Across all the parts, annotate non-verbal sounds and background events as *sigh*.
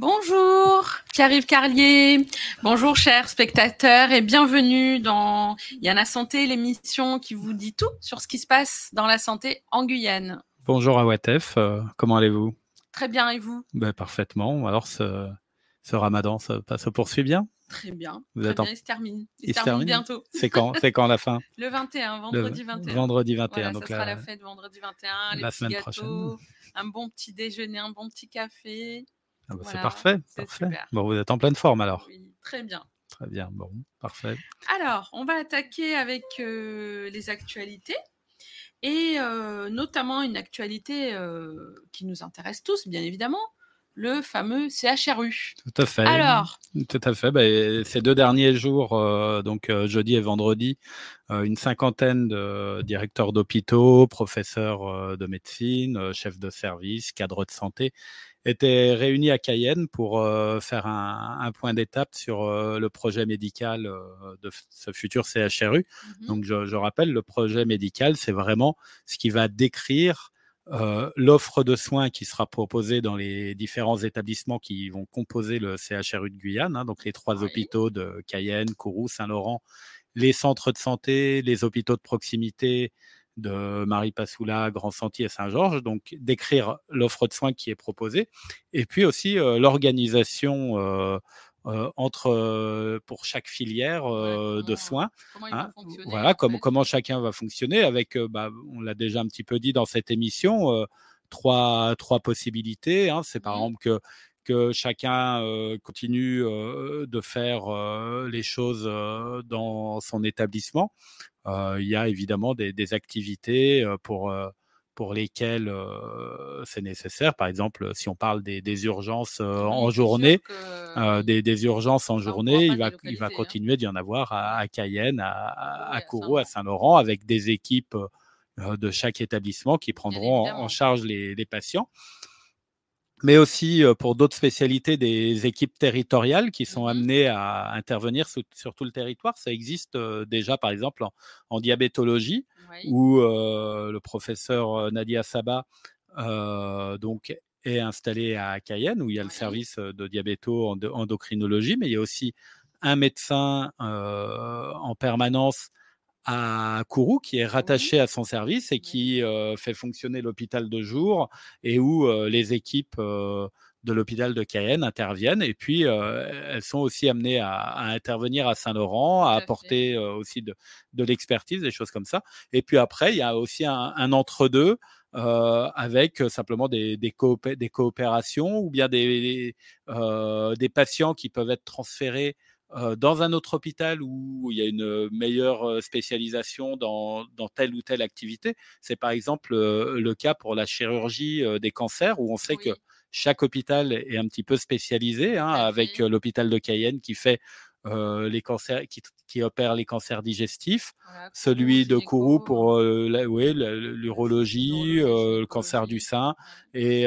Bonjour, Pierre-Yves Carlier. Bonjour, chers spectateurs, et bienvenue dans Yana Santé, l'émission qui vous dit tout sur ce qui se passe dans la santé en Guyane. Bonjour à Watef, euh, comment allez-vous? Très bien, et vous? Ben, Parfaitement. Alors, ce, ce ramadan ça, se poursuit bien? Très bien. Vous Très bien, il se termine. Il, se, termine, bientôt. C'est quand? C'est quand la fin? *laughs* Le 21, vendredi 21. Vendredi 21. donc ça sera la... fête vendredi 21. La semaine prochaine. Un bon petit déjeuner, un bon petit café. Ah bah, c'est parfait. parfait. Bon, vous êtes en pleine forme alors. Oui, très bien. Très bien, bon, parfait. Alors, on va attaquer avec euh, les actualités et euh, notamment une actualité euh, qui nous intéresse tous, bien évidemment, le fameux CHRU. Tout à fait. Alors Tout à fait. Bah, ces deux derniers jours, donc jeudi et vendredi, une cinquantaine de directeurs d'hôpitaux, professeurs de médecine, chefs de service, cadres de santé étaient réunis à Cayenne pour euh, faire un, un point d'étape sur euh, le projet médical euh, de ce futur CHRU. Mmh Donc, je, je, rappelle, le projet médical, c'est vraiment ce qui va décrire l'offre de soins qui sera proposée dans les différents établissements qui vont composer le CHRU de Guyane, hein, donc les trois hôpitaux de Cayenne, Kourou, Saint-Laurent, les centres de santé, les hôpitaux de proximité, de Marie Passoula, Grand Sentier et Saint-Georges, donc décrire l'offre de soins qui est proposée, et puis aussi euh, l'organisation euh, euh, entre pour chaque filière de soins. Hein, voilà, comment chacun va fonctionner avec, bah, on l'a déjà un petit peu dit dans cette émission, trois, trois possibilités. Hein. C'est par mmh exemple que que chacun continue de faire les choses dans son établissement. il y a évidemment des, activités pour pour lesquelles c'est nécessaire. Par exemple, si on parle des, urgences en journée, des, urgences en journée, il va, il va hein. continuer d'y en avoir à, Cayenne, à, à, Kourou, à Saint-Laurent, avec des équipes de chaque établissement qui prendront en, charge les, les patients mais aussi pour d'autres spécialités des équipes territoriales qui sont mmh amenées à intervenir sur, tout le territoire. Ça existe déjà, par exemple, en, diabétologie, où le professeur Nadia Saba donc, est installé à Cayenne, où il y a le service de diabéto-endocrinologie, mais il y a aussi un médecin en permanence à Kourou, qui est rattaché à son service et qui fait fonctionner l'hôpital de jour et où les équipes de l'hôpital de Cayenne interviennent. Et puis, elles sont aussi amenées à, intervenir à Saint-Laurent, à apporter aussi de, l'expertise, des choses comme ça. Et puis après, il y a aussi un, entre-deux. avec simplement des, des, coopérations ou bien des, des patients qui peuvent être transférés dans un autre hôpital où il y a une meilleure spécialisation dans, telle ou telle activité. C'est par exemple le cas pour la chirurgie des cancers où on sait que chaque hôpital est un petit peu spécialisé, hein, avec l'hôpital de Cayenne qui fait les cancers, qui, opère les cancers digestifs, celui de Kourou pour l'urologie, le cancer du sein et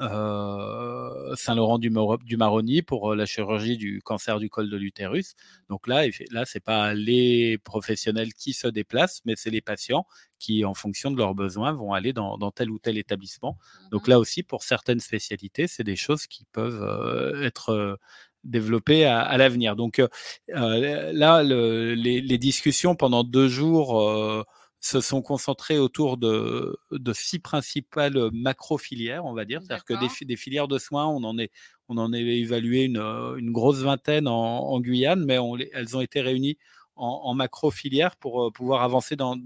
euh, Saint-Laurent du, du, Maroni pour euh, la chirurgie du cancer du col de l'utérus. Donc là, là, c'est pas les professionnels qui se déplacent, mais c'est les patients qui, en fonction de leurs besoins, vont aller dans, tel ou tel établissement. Donc là aussi, pour certaines spécialités, c'est des choses qui peuvent euh, être développées à, l'avenir. Donc là, les, les, discussions pendant deux jours se sont concentrés autour de, de six principales macro-filières, on va dire. C'est-à-dire que des, des, filières de soins, on en est, on en est évalué une, une grosse vingtaine en, en Guyane, mais on, elles ont été réunies en, en macro-filières pour euh, pouvoir avancer dans,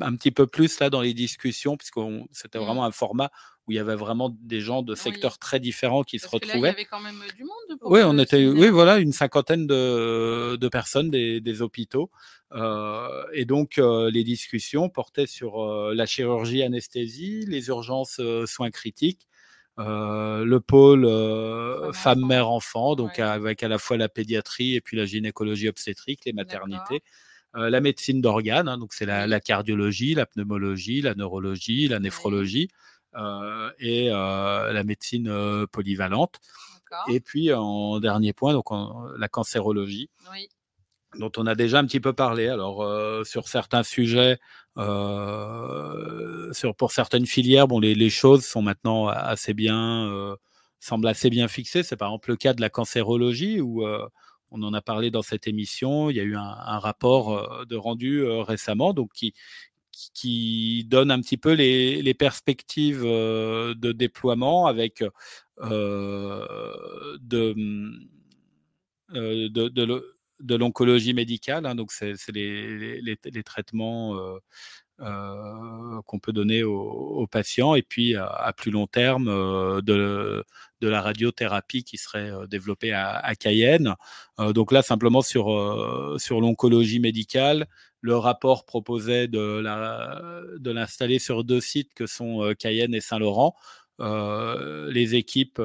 un petit peu plus là dans les discussions, puisque c'était mmh. vraiment un format où il y avait vraiment des gens de secteurs très différents qui se retrouvaient. il y avait quand même du monde. oui, on était, oui, voilà, une cinquantaine de, de personnes des, des hôpitaux. Euh, et donc, euh, les discussions portaient sur euh, la chirurgie anesthésie, les urgences soins critiques, le pôle femme-mère-enfant, donc avec à la fois la pédiatrie et puis la gynécologie obstétrique, les maternités. La médecine d'organes, hein, donc c'est la, la, cardiologie, la pneumologie, la neurologie, la néphrologie et la médecine polyvalente. Et puis en dernier point, donc la cancérologie. Oui dont on a déjà un petit peu parlé. Alors euh, sur certains sujets, euh, sur pour certaines filières, bon les, les, choses sont maintenant assez bien, euh, semble assez bien fixé. C'est par exemple le cas de la cancérologie où on en a parlé dans cette émission. Il y a eu un, rapport de rendu récemment, donc qui, donne un petit peu les, perspectives de déploiement avec de, l'oncologie médicale. Hein. donc, c'est les, traitements euh, qu'on peut donner aux, patients et puis à, plus long terme euh, de, de, la radiothérapie qui serait euh, développée à, Cayenne. donc là, simplement sur, sur l'oncologie médicale, le rapport proposait de, la, de l'installer sur deux sites que sont Cayenne et Saint-Laurent. les équipes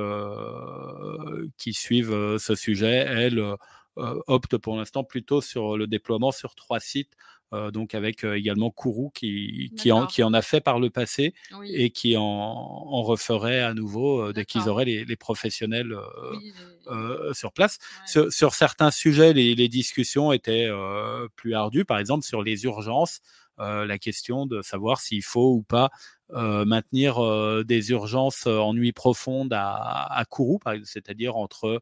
qui suivent ce sujet, elles, optent pour l'instant plutôt sur le déploiement sur trois sites euh, donc avec euh, également Kourou qui, qui en, qui, en, a fait par le passé et qui en, en, referait à nouveau euh, dès qu'ils auraient les, les professionnels sur place. Sur, sur, certains sujets, les, les discussions étaient plus ardues, par exemple sur les urgences. la question de savoir s'il faut ou pas euh, maintenir des urgences en nuit profonde à, à Kourou, c'est-à-dire entre euh,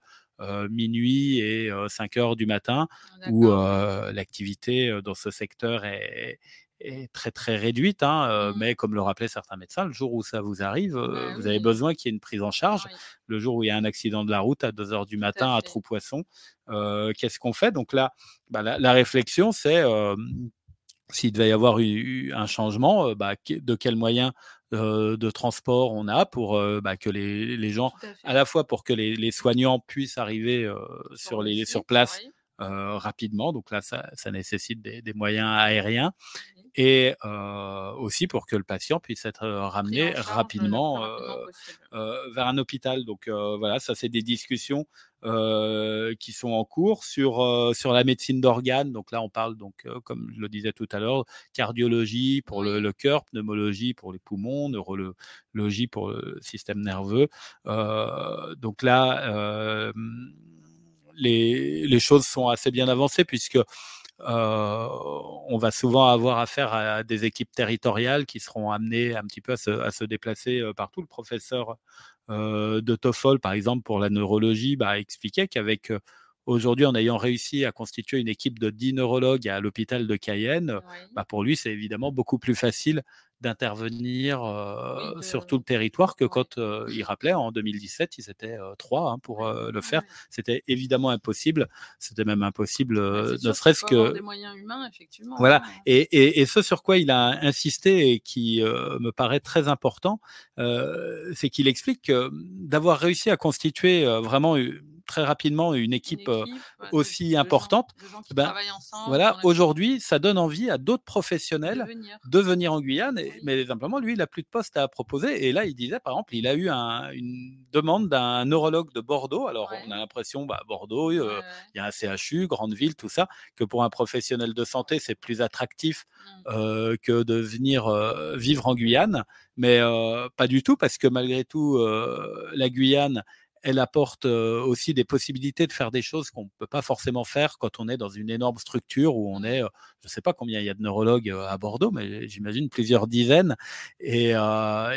minuit et 5 euh, heures du matin, où euh, l'activité dans ce secteur est, très très réduite, hein, mmh. mais comme le rappelaient certains médecins, le jour où ça vous arrive, bah vous avez besoin qu'il y ait une prise en charge. Le jour où il y a un accident de la route à 2 heures du matin à, Trou-Poisson, qu'est-ce qu'on fait? Donc là, bah, la, réflexion, c'est s'il devait y avoir eu, un changement, bah, de quels moyens de transport on a pour bah, que les, les gens, à, la fois pour que les, les soignants puissent arriver sur, les, sur place rapidement, donc là ça, ça nécessite des, des, moyens aériens, et aussi pour que le patient puisse être ramené rapidement vers un hôpital. Donc voilà, ça c'est des discussions qui sont en cours sur sur la médecine d'organes. Donc là, on parle donc, comme je le disais tout à l'heure, cardiologie pour le, le, cœur, pneumologie pour les poumons, neurologie pour le système nerveux. donc là, les, les, choses sont assez bien avancées puisque euh, on va souvent avoir affaire à des équipes territoriales qui seront amenées un petit peu à se, déplacer euh, partout. Le professeur euh, de Toffol, par exemple, pour la neurologie, bah, expliquait qu'avec aujourd'hui, en ayant réussi à constituer une équipe de 10 neurologues à l'hôpital de Cayenne, bah, pour lui, c'est évidemment beaucoup plus facile d'intervenir sur tout le territoire que quand il rappelait en 2017, ils étaient trois hein, pour le faire. C'était évidemment impossible. C'était même impossible, ne serait-ce que des moyens humains, effectivement. Voilà. Hein. Et, et, ce sur quoi il a insisté et qui me paraît très important, c'est qu'il explique que d'avoir réussi à constituer vraiment très rapidement une équipe, aussi importante. ben, voilà, aujourd'hui, ça donne envie à d'autres professionnels de venir, en Guyane. Mais simplement, lui, il n'a plus de poste à proposer. Et là, il disait, par exemple, il a eu une demande d'un neurologue de Bordeaux. Alors, on a l'impression, bah, Bordeaux, il y a un CHU, grande ville, tout ça, que pour un professionnel de santé, c'est plus attractif mmh. que de venir vivre en Guyane. Mais pas du tout, parce que malgré tout, la Guyane, elle apporte aussi des possibilités de faire des choses qu'on ne peut pas forcément faire quand on est dans une énorme structure où on est, je ne sais pas combien il y a de neurologues à Bordeaux, mais j'imagine plusieurs dizaines. Et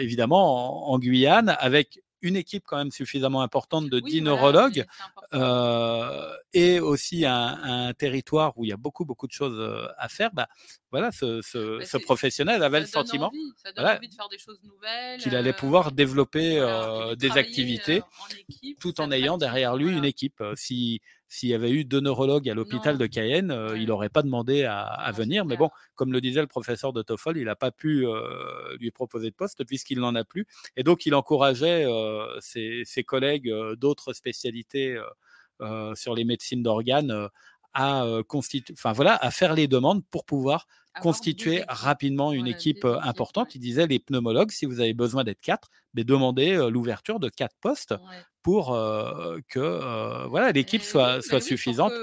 évidemment, en, Guyane, avec une équipe quand même suffisamment importante de 10 neurologues euh, et aussi un, un, territoire où il y a beaucoup beaucoup de choses euh, à faire, bah, voilà, ce, ce, bah, ce professionnel avait le sentiment envie, ça donne envie de faire des choses nouvelles, qu'il allait pouvoir euh, développer euh, des activités équipe, tout en ayant derrière lui une équipe. Si s'il y avait eu deux neurologues à l'hôpital de Cayenne, euh, il n'aurait pas demandé à, à venir. Mais bon, comme le disait le professeur de Toffol, il n'a pas pu euh, lui proposer de poste puisqu'il n'en a plus. Et donc, il encourageait euh, ses, ses, collègues d'autres spécialités sur les médecines d'organes à enfin voilà, à faire les demandes pour pouvoir constituer rapidement une équipe importante. Il disait les pneumologues, si vous avez besoin d'être quatre, mais demandez l'ouverture de quatre postes pour que voilà l'équipe soit, soit suffisante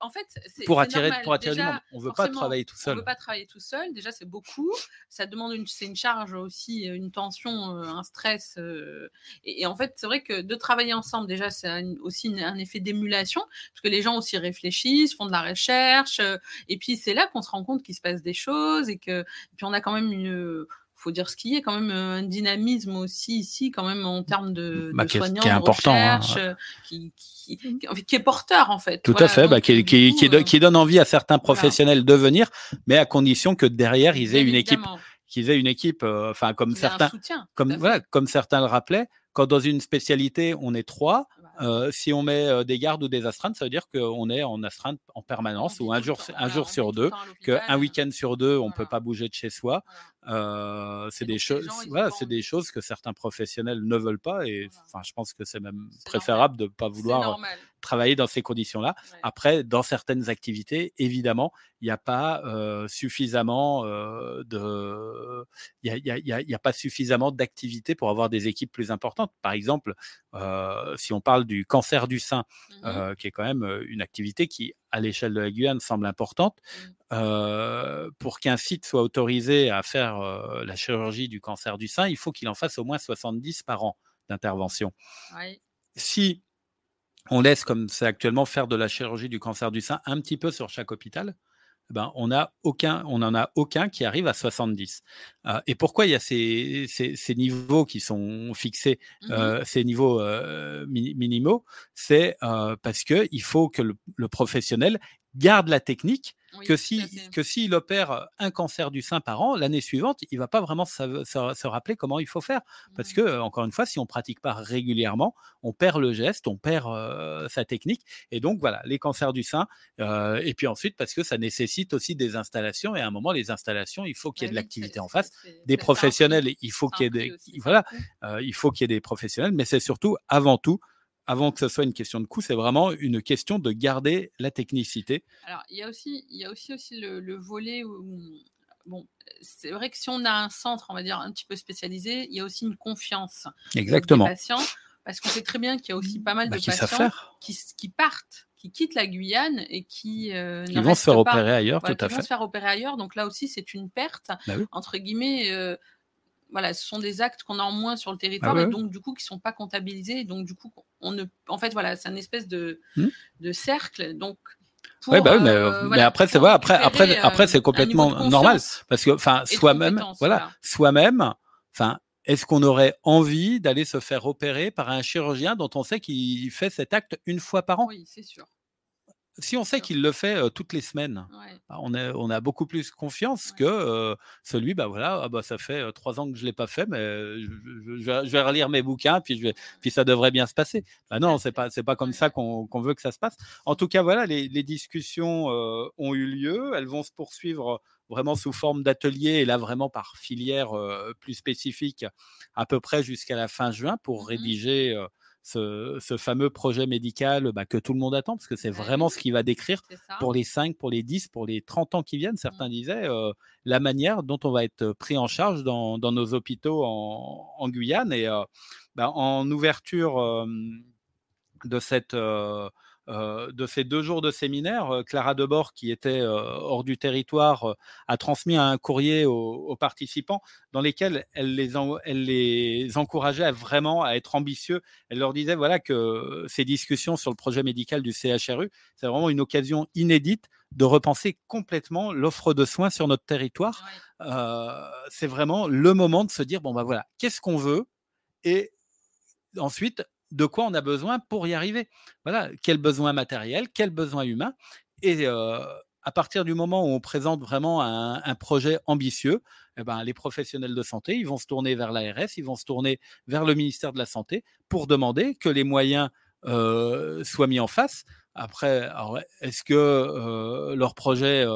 en fait, pour attirer, pour attirer du monde. On veut pas travailler tout seul. On veut pas travailler tout seul. Déjà, c'est beaucoup. Ça demande une, c'est une charge aussi, une tension, euh, un stress. Euh, et, en fait, c'est vrai que de travailler ensemble, déjà, c'est aussi un effet d'émulation, parce que les gens aussi réfléchissent, font de la recherche, euh, et puis c'est là qu'on se rend compte qu'il se passe des choses et que, puis on a quand même une faut dire ce qui est, quand même un dynamisme aussi ici, quand même en termes de, Bah, de qui est- soignants, qui est important, hein, recherche, euh, qui, qui, qui- qui est porteur en fait. Tout Voilà, à fait, bah, qui, coup, euh, donne envie à certains professionnels de venir, mais à condition que derrière ils aient bien une équipe, qu'ils aient une équipe, euh, enfin comme qu'il y certains, soutien, comme voilà, certains le rappelaient, quand dans une spécialité on est trois. Euh, si on met euh, des gardes ou des astreintes, ça veut dire qu'on est en astreinte en permanence ou un jour, un jour sur deux, qu'un week-end sur deux on peut voilà. pas bouger de chez soi. Voilà. Euh, c'est des choses, voilà, c'est des choses que certains professionnels ne veulent pas et enfin, je pense que c'est même préférable de ne pas vouloir. Travailler dans ces conditions-là. ouais. Après, dans certaines activités, évidemment, il n'y a pas euh, suffisamment euh, de, il y a, y y pas suffisamment d'activités pour avoir des équipes plus importantes. Par exemple, euh, si on parle du cancer du sein, Mhm. euh, qui est quand même euh, une activité qui, à l'échelle de la Guyane, semble importante. Mm. euh, pour qu'un site soit autorisé à faire la chirurgie du cancer du sein, il faut qu'il en fasse au moins 70 par an d'intervention. Ouais. Si on laisse, comme c'est actuellement, faire de la chirurgie du cancer du sein un petit peu sur chaque hôpital, eh ben, on n'en a aucun qui arrive à 70. Euh, et pourquoi il y a ces, ces- ces niveaux qui sont fixés, Mhm. euh, ces niveaux euh, mi- minimaux? C'est parce que il faut que le, le professionnel garde la technique Oui, que à si s'il opère un cancer du sein par an, l'année suivante, il va pas vraiment se, se- se rappeler comment il faut faire. Parce Mhm. que, encore une fois, si on pratique pas régulièrement, on perd le geste, on perd euh, sa technique. Et donc, voilà, les cancers du sein. euh, et puis ensuite, parce que ça nécessite aussi des installations. Et à un moment, les installations, il faut qu'il y ait Bah de oui, l'activité en face. Des professionnels, il faut qu'il y ait des, voilà, euh, il faut qu'il y ait des professionnels. Mais c'est surtout, avant tout, avant que ce soit une question de coût, c'est vraiment une question de garder la technicité. Alors, il y a aussi, il y a aussi, aussi le, le volet où, bon, c'est vrai que si on a un centre, on va dire, un petit peu spécialisé, il y a aussi une confiance Exactement. des patients, parce qu'on sait très bien qu'il y a aussi pas mal Bah, de qui savent patients qui, partent, qui quittent la Guyane et qui euh, Ils vont se faire pas- opérer ailleurs, voilà, tout à qui vont fait. se faire opérer ailleurs. Donc là aussi, c'est une perte, Bah oui. entre guillemets. euh, voilà, ce sont des actes qu'on a en moins sur le territoire ouais, et donc du coup qui sont pas comptabilisés. Donc du coup, on ne, en fait, voilà, c'est un espèce de, Hmm. de cercle. Donc pour, Ouais, bah oui, mais, euh, mais voilà, après, c'est voilà, après, après, récupérer, après, euh, c'est complètement normal parce que, enfin, soi-même, voilà. soi-même, enfin, est-ce qu'on aurait envie d'aller se faire opérer par un chirurgien dont on sait qu'il fait cet acte une fois par an? Oui, c'est sûr. Si on sait qu'il le fait euh, toutes les semaines, Ouais. bah, on, a, on a beaucoup plus confiance Ouais. que euh, celui, bah voilà, ah bah, ça fait trois ans que je l'ai pas fait, mais je, je- je vais, je vais relire mes bouquins, puis, je vais, puis ça devrait bien se passer. Bah non, c'est pas, c'est pas comme ça qu'on veut que ça se passe. En tout cas, voilà, les, les discussions euh, ont eu lieu, elles vont se poursuivre vraiment sous forme d'atelier et là vraiment par filière plus spécifique à peu près jusqu'à la fin juin pour Mhm. rédiger ce, ce fameux projet médical bah, que tout le monde attend parce que c'est Bah vraiment ce qui va décrire pour les 5, pour les 10, pour les 30 ans qui viennent, certains Mmh. disaient, euh, la manière dont on va être pris en charge dans, dans nos hôpitaux en, en Guyane. Et euh, bah, en ouverture euh, de, cette, euh, de ces deux jours de séminaire, euh, Clara Debord, qui était euh, hors du territoire, a transmis un courrier aux, aux participants dans lesquels elle les, en- elle les encourageait à vraiment à être ambitieux. Elle leur disait voilà que ces discussions sur le projet médical du CHRU, c'est vraiment une occasion inédite de repenser complètement l'offre de soins sur notre territoire. Ouais. Euh, c'est vraiment le moment de se dire bon bah voilà, qu'est-ce qu'on veut? Et ensuite de quoi on a besoin pour y arriver. Voilà, quel besoin matériel, quel besoin humain. Et à partir du moment où on présente vraiment un, projet ambitieux, eh ben, les professionnels de santé, ils vont se tourner vers l'ARS, ils vont se tourner vers le ministère de la Santé pour demander que les moyens soient mis en face. Après, est-ce que leur projet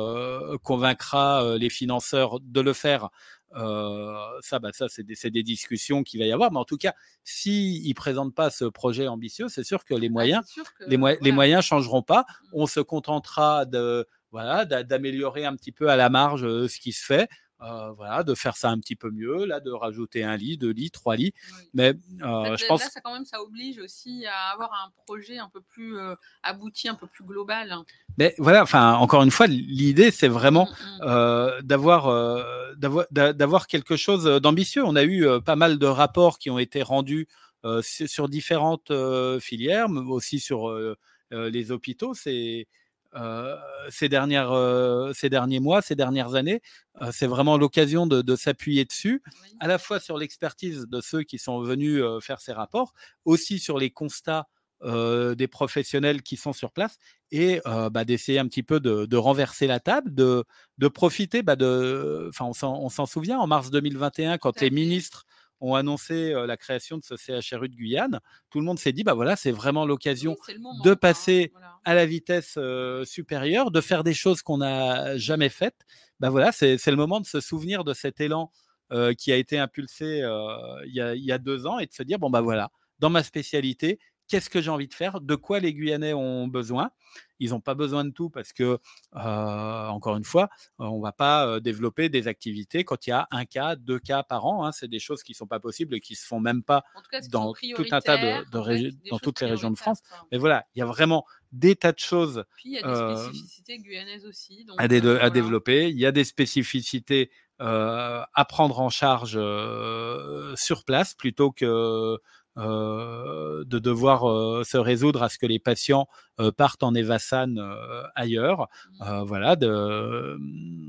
convaincra les financeurs de le faire? Ça, bah, ça c'est des, discussions qu'il va y avoir. Mais en tout cas, s'ils ne présentent pas ce projet ambitieux, c'est sûr que les Ah, moyens, que, les, moyens changeront pas. Mmh. On se contentera de voilà d'a- d'améliorer un petit peu à la marge euh, ce qui se fait. Euh, voilà, de faire ça un petit peu mieux, là, de rajouter un lit, deux lits, trois lits. Oui. Mais En euh, fait, je là, pense là, ça quand même, ça oblige aussi à avoir un projet un peu plus euh, abouti, un peu plus global. Mais voilà, enfin, encore une fois, l'idée, c'est vraiment Mm, mm. d'avoir d'avoir d'a- d'avoir quelque chose d'ambitieux. On a eu pas mal de rapports qui ont été rendus sur, différentes filières, mais aussi sur les hôpitaux. C'est ces, dernières, ces derniers mois, ces dernières années. c'est vraiment l'occasion de, s'appuyer dessus, à la fois sur l'expertise de ceux qui sont venus faire ces rapports, aussi sur les constats des professionnels qui sont sur place et bah, d'essayer un petit peu de, renverser la table, de, de profiter. Bah, de, on s'en souvient en mars 2021 quand les ministres ont annoncé la création de ce CHRU de Guyane, tout le monde s'est dit bah voilà, c'est vraiment l'occasion de hein, passer à la vitesse supérieure, de faire des choses qu'on n'a jamais faites. Bah voilà, c'est le moment de se souvenir de cet élan qui a été impulsé il y, a, il, y a, deux ans et de se dire bon bah voilà, dans ma spécialité, qu'est-ce que j'ai envie de faire, de quoi les Guyanais ont besoin. Ils n'ont pas besoin de tout parce que, euh, encore une fois, on ne va pas euh, développer des activités quand il y a un cas, deux cas par an. Hein. C'est des choses qui ne sont pas possibles et qui ne se font même pas dans tout un tas de, dans toutes les régions de France. Mais voilà, il y a vraiment des tas de choses. Puis il y a des euh, spécificités guyanaises aussi. à, à développer. Il y a des spécificités à prendre en charge sur place plutôt que euh, de devoir euh, se résoudre à ce que les patients euh, partent en Evasan ailleurs. Mmh. voilà, de,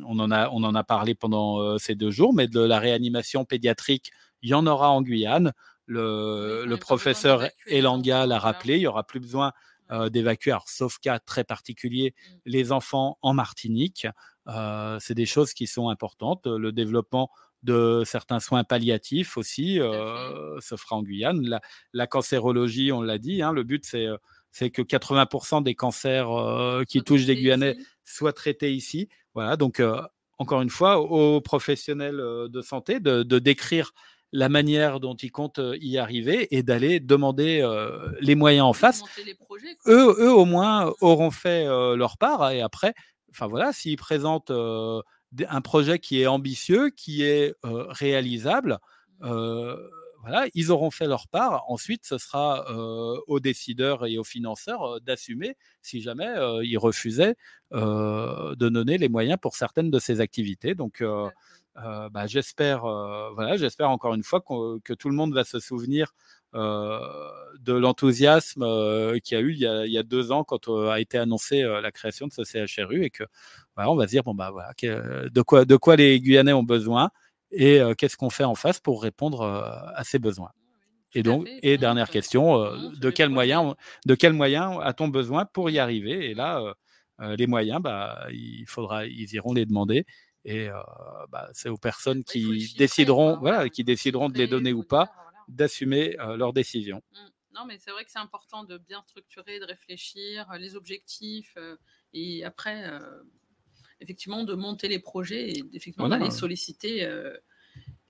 on, en a, on en a parlé pendant ces deux jours, mais de la réanimation pédiatrique, il y en aura en Guyane. Le, le professeur Elanga l'a rappelé, il n'y aura plus besoin d'évacuer, sauf cas très particulier, mmh. les enfants en Martinique. c'est des choses qui sont importantes. Le développement de certains soins palliatifs aussi euh, se fera en Guyane. La, cancérologie, on l'a dit, hein, le but c'est euh, c'est que 80% des cancers euh, qui touchent des Guyanais soient traités ici. Voilà, donc encore une fois, aux professionnels de santé de, décrire la manière dont ils comptent y arriver et d'aller demander les moyens en face. eux, eux, au moins, auront fait leur part et après, enfin voilà, s'ils présentent un projet qui est ambitieux, qui est réalisable. Mmh. voilà, ils auront fait leur part. Ensuite, ce sera aux décideurs et aux financeurs d'assumer si jamais ils refusaient de donner les moyens pour certaines de ces activités. Donc, bah, j'espère, voilà, j'espère encore une fois que tout le monde va se souvenir de l'enthousiasme qu'il y a eu il y a, deux ans quand a été annoncée la création de ce CHRU et que on va se dire bon bah voilà de quoi de quoi les Guyanais ont besoin et qu'est-ce qu'on fait en face pour répondre à ces besoins? Et donc, et dernière question, de quels moyens, de quels moyens a-t-on besoin pour y arriver? Et là, les moyens, bah, il faudra, ils iront les demander. Et bah, c'est aux personnes qui décideront, voilà, qui décideront de les donner ou pas d'assumer leurs décisions. Mmh. Non, mais c'est vrai que c'est important de bien structurer, de réfléchir, les objectifs, et après, effectivement, de monter les projets et effectivement d'aller solliciter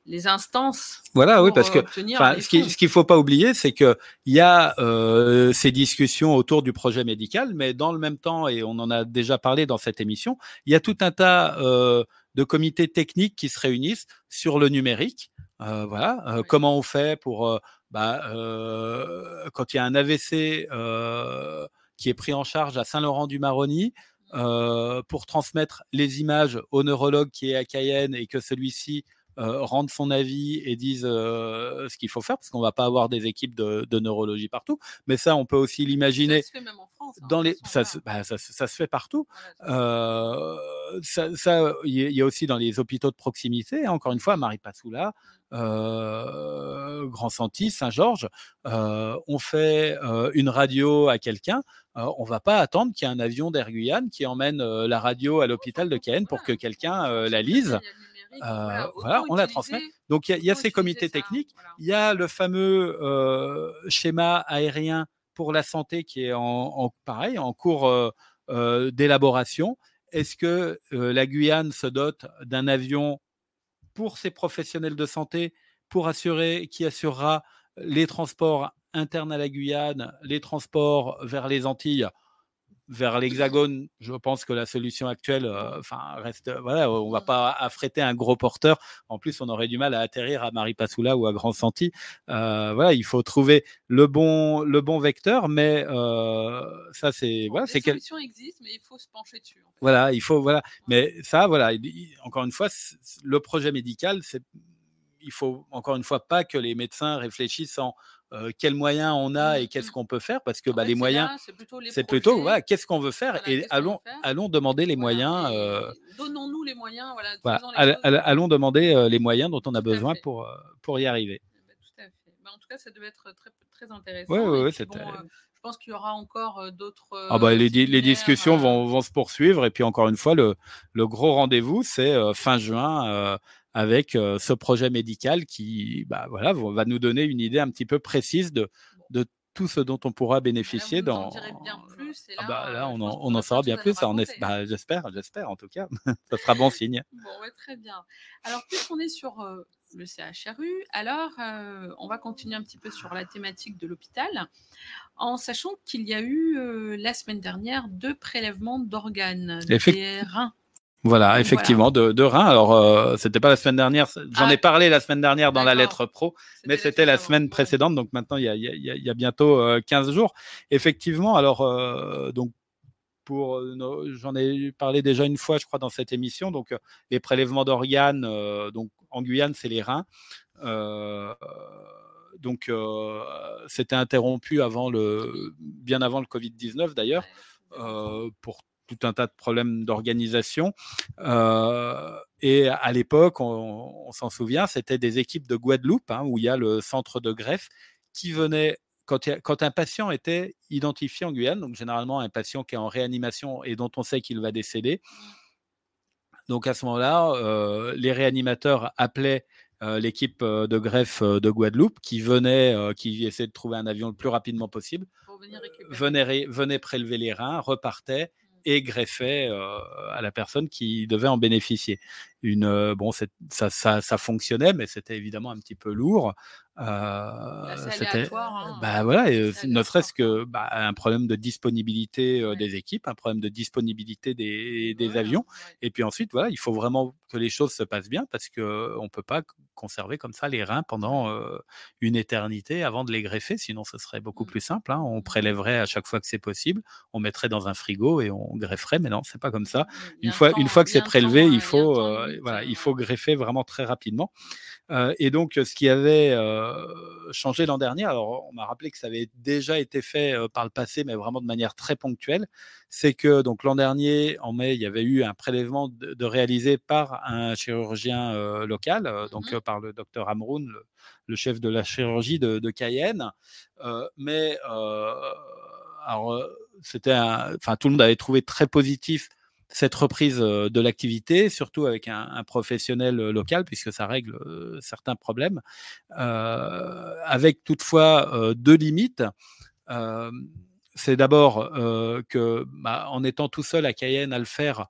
les instances. Voilà, oui, parce que ce qu'il ne faut pas oublier, c'est qu'il y a ces discussions autour du projet médical, mais dans le même temps, et on en a déjà parlé dans cette émission, il y a tout un tas de comités techniques qui se réunissent sur le numérique voilà, comment on fait pour bah, quand il y a un AVC qui est pris en charge à Saint-Laurent-du-Maroni, pour transmettre les images au neurologue qui est à Cayenne et que celui-ci rende son avis et dise ce qu'il faut faire, parce qu'on va pas avoir des équipes de, neurologie partout. Mais ça, on peut aussi l'imaginer. Ça se fait même en France. Hein, dans les, ça, bah, ça, ça, se fait partout. ça, il y a aussi dans les hôpitaux de proximité. Encore une fois, Marie Passoula, euh, Grand Santi, Saint-Georges, on fait une radio à quelqu'un. on va pas attendre qu'il y ait un avion d'Air Guyane qui emmène la radio à l'hôpital de Cayenne pour que quelqu'un la lise. Euh, voilà, on la transmet. Donc il y, a ces comités techniques, il y a le fameux euh, schéma aérien pour la santé qui est en, cours euh, d'élaboration. Est-ce que la Guyane se dote d'un avion pour ses professionnels de santé pour assurer qui assurera les transports internes à la Guyane, les transports vers les Antilles? Vers l'hexagone, je pense que la solution actuelle, euh, enfin, reste, voilà, on va pas affréter un gros porteur. En plus, on aurait du mal à atterrir à Maripasoula ou à Grand Santi. Euh, voilà, il faut trouver le bon, le bon vecteur, mais euh, ça, c'est, voilà, c'est quelle solution existe, mais il faut se pencher dessus. Voilà, il faut, voilà, mais ça, voilà, encore une fois, le projet médical, c'est, il faut encore une fois pas que les médecins réfléchissent en quels moyens on a Mmh, et qu'est-ce mmh. qu'on peut faire parce que En bah, fait, les moyens, c'est plutôt les c'est plutôt projets. voilà, qu'est-ce qu'on veut faire Voilà, et allons, faire allons demander les Voilà, moyens. euh, donnons-nous les moyens, voilà, les all- allons demander euh, les moyens dont on a Tout besoin pour, euh, pour y arriver. Bah, tout à fait. Bah, en tout cas, ça devait être très, très intéressant. Ouais, ouais, et ouais, puis, bon, c'était- euh, je pense qu'il y aura encore euh, d'autres. Ah bah, euh, les, di- les discussions euh, vont, vont se poursuivre et puis encore une fois, le, le gros rendez-vous, c'est euh, fin juin euh, avec ce projet médical qui bah, voilà, va nous donner une idée un petit peu précise de, de tout ce dont on pourra bénéficier Là, en dans. direz bien plus. Et Ah là, bah, là, euh, on en, on saura bien plus. en bah, j'espère, j'espère en tout cas. *laughs* ça sera bon signe. Bon, ouais, très bien. Alors, puisqu'on est sur euh, le CHRU, alors euh, on va continuer un petit peu sur la thématique de l'hôpital, en sachant qu'il y a eu euh, la semaine dernière deux prélèvements d'organes, Effect- des reins. Voilà, effectivement, de, de rein. Alors, euh, c'était pas la semaine dernière. J'en Ah, ai parlé la semaine dernière dans la lettre pro. mais c'était la semaine précédente, donc maintenant il y a, il y a- il y a- bientôt euh, 15 jours. Effectivement, alors euh, donc pour euh, nos- j'en ai parlé déjà une fois, je crois, dans cette émission. Donc euh, les prélèvements d'organes, euh, donc en Guyane, c'est les reins. Euh, donc euh, c'était interrompu avant le, bien avant le Covid 19 d'ailleurs euh, pour tout un tas de problèmes d'organisation. Euh, et à l'époque, on, on s'en souvient, c'était des équipes de Guadeloupe, hein, où il y a le centre de greffe, qui venaient, quand, quand un patient était identifié en Guyane, donc généralement un patient qui est en réanimation et dont on sait qu'il va décéder, donc à ce moment-là, euh, les réanimateurs appelaient euh, l'équipe de greffe de Guadeloupe qui venait, euh, qui essayait de trouver un avion le plus rapidement possible, venait prélever les reins, repartait et greffait euh, à la personne qui devait en bénéficier. Une, euh, bon, ça, ça, ça fonctionnait, mais c'était évidemment un petit peu lourd. Euh, c'est c'était, hein. bah voilà, et, euh, ne serait-ce que bah, un problème de disponibilité euh, Ouais. des équipes, un problème de disponibilité des, des Ouais, avions. ouais. Et puis ensuite, voilà, il faut vraiment que les choses se passent bien parce que on peut pas conserver comme ça les reins pendant euh, une éternité avant de les greffer, sinon ce serait beaucoup Mm. plus simple. hein. On Mm. prélèverait à chaque fois que c'est possible, on mettrait dans un frigo et on grefferait, mais non, c'est pas comme ça. Une un fois, temps- une fois que c'est prélevé, temps, euh, il faut, euh, voilà, il faut greffer vraiment très rapidement. Euh, et donc, ce qui avait euh, changé l'an dernier, alors on m'a rappelé que ça avait déjà été fait euh, par le passé, mais vraiment de manière très ponctuelle, c'est que donc l'an dernier, en mai, il y avait eu un prélèvement de, de réalisé par un chirurgien local, euh, donc par le docteur Amroun, le, le chef de la chirurgie de, de Cayenne. Mais alors, c'était, enfin, tout le monde avait trouvé très positif cette reprise de l'activité, surtout avec un, un professionnel local, puisque ça règle euh, certains problèmes, euh, avec toutefois euh, deux limites. C'est d'abord que, bah, en étant tout seul à Cayenne à le faire,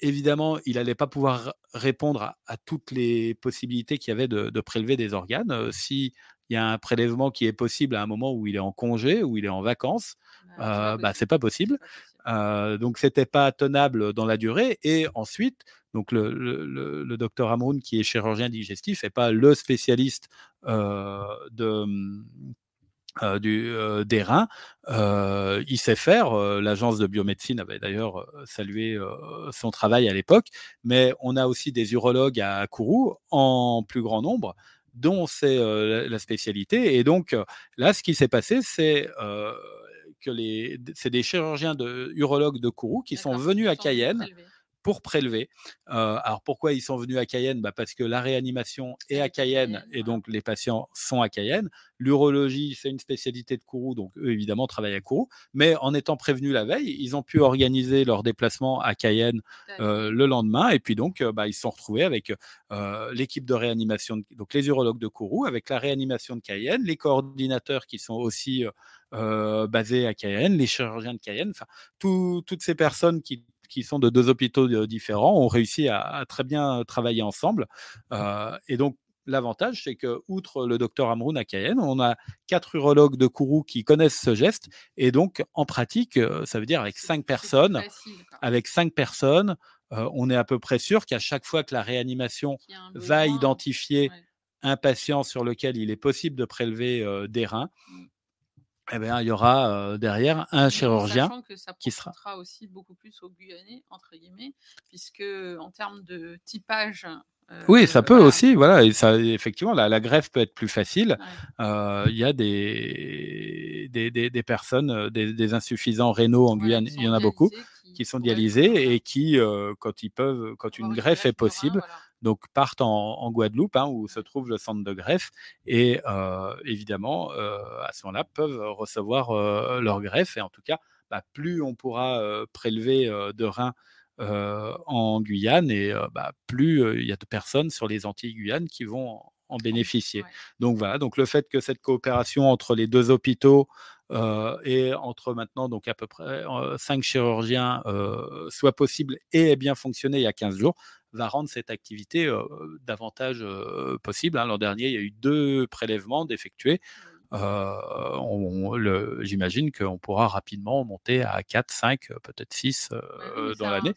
évidemment, il n'allait pas pouvoir répondre à, à toutes les possibilités qu'il y avait de, de prélever des organes. Euh, S'il y a un prélèvement qui est possible à un moment où il est en congé, où il est en vacances, euh, bah, c'est pas possible. Euh, donc c'était pas tenable dans la durée. Et ensuite, donc le, docteur Amroun, qui est chirurgien digestif, n'est pas le spécialiste euh, euh, euh, des reins. Il sait faire. L'agence de biomédecine avait d'ailleurs salué son travail à l'époque. Mais on a aussi des urologues à Kourou en plus grand nombre dont c'est la spécialité. Et donc là, ce qui s'est passé, c'est que les, c'est des chirurgiens de urologues de Kourou qui sont venus à Cayenne pour prélever. Euh, alors pourquoi ils sont venus à Cayenne? Bah Parce que la réanimation est à Cayenne, et donc les patients sont à Cayenne. L'urologie, c'est une spécialité de Kourou, donc eux évidemment travaillent à Kourou. Mais en étant prévenus la veille, ils ont pu organiser leur déplacement à Cayenne euh, le lendemain. Et puis donc, bah, ils se sont retrouvés avec euh, l'équipe de réanimation, de, donc les urologues de Kourou, avec la réanimation de Cayenne, les coordinateurs qui sont aussi euh, basés à Cayenne, les chirurgiens de Cayenne, enfin tout, toutes ces personnes qui qui sont de deux hôpitaux différents, ont réussi à, à très bien travailler ensemble. Euh, et donc, l'avantage, c'est que, outre le docteur Amroun à Cayenne, on a quatre urologues de Kourou qui connaissent ce geste. Et donc, en pratique, ça veut dire avec cinq personnes, facile, avec cinq personnes, euh, on est à peu près sûr qu'à chaque fois que la réanimation va identifier ouais. un patient sur lequel il est possible de prélever euh, des reins, mm eh bien, il y aura euh, derrière un chirurgien que ça qui sera aussi beaucoup plus au Guyanais entre guillemets, puisque en termes de typage oui, ça peut aussi, voilà, et ça, effectivement, la, la, greffe peut être plus facile. Il y a des, des, des, personnes, des, insuffisants rénaux en Guyane, il y en a beaucoup, qui, sont dialysés et qui, quand ils peuvent, quand une greffe est possible, donc partent en, Guadeloupe, hein, où se trouve le centre de greffe, et évidemment, à ce moment-là, peuvent recevoir leur greffe, et en tout cas, bah, plus on pourra prélever de reins en Guyane, et bah, plus il y a de personnes sur les Antilles Guyane qui vont en bénéficier. Donc voilà, donc le fait que cette coopération entre les deux hôpitaux et entre maintenant donc à peu près cinq chirurgiens soit possible et ait bien fonctionné il y a 15 jours, va rendre cette activité davantage possible. Hein. L'an dernier, il y a eu deux prélèvements d'effectuer. J'imagine qu'on pourra rapidement monter à 4, 5, peut-être 6 bah dans l'année.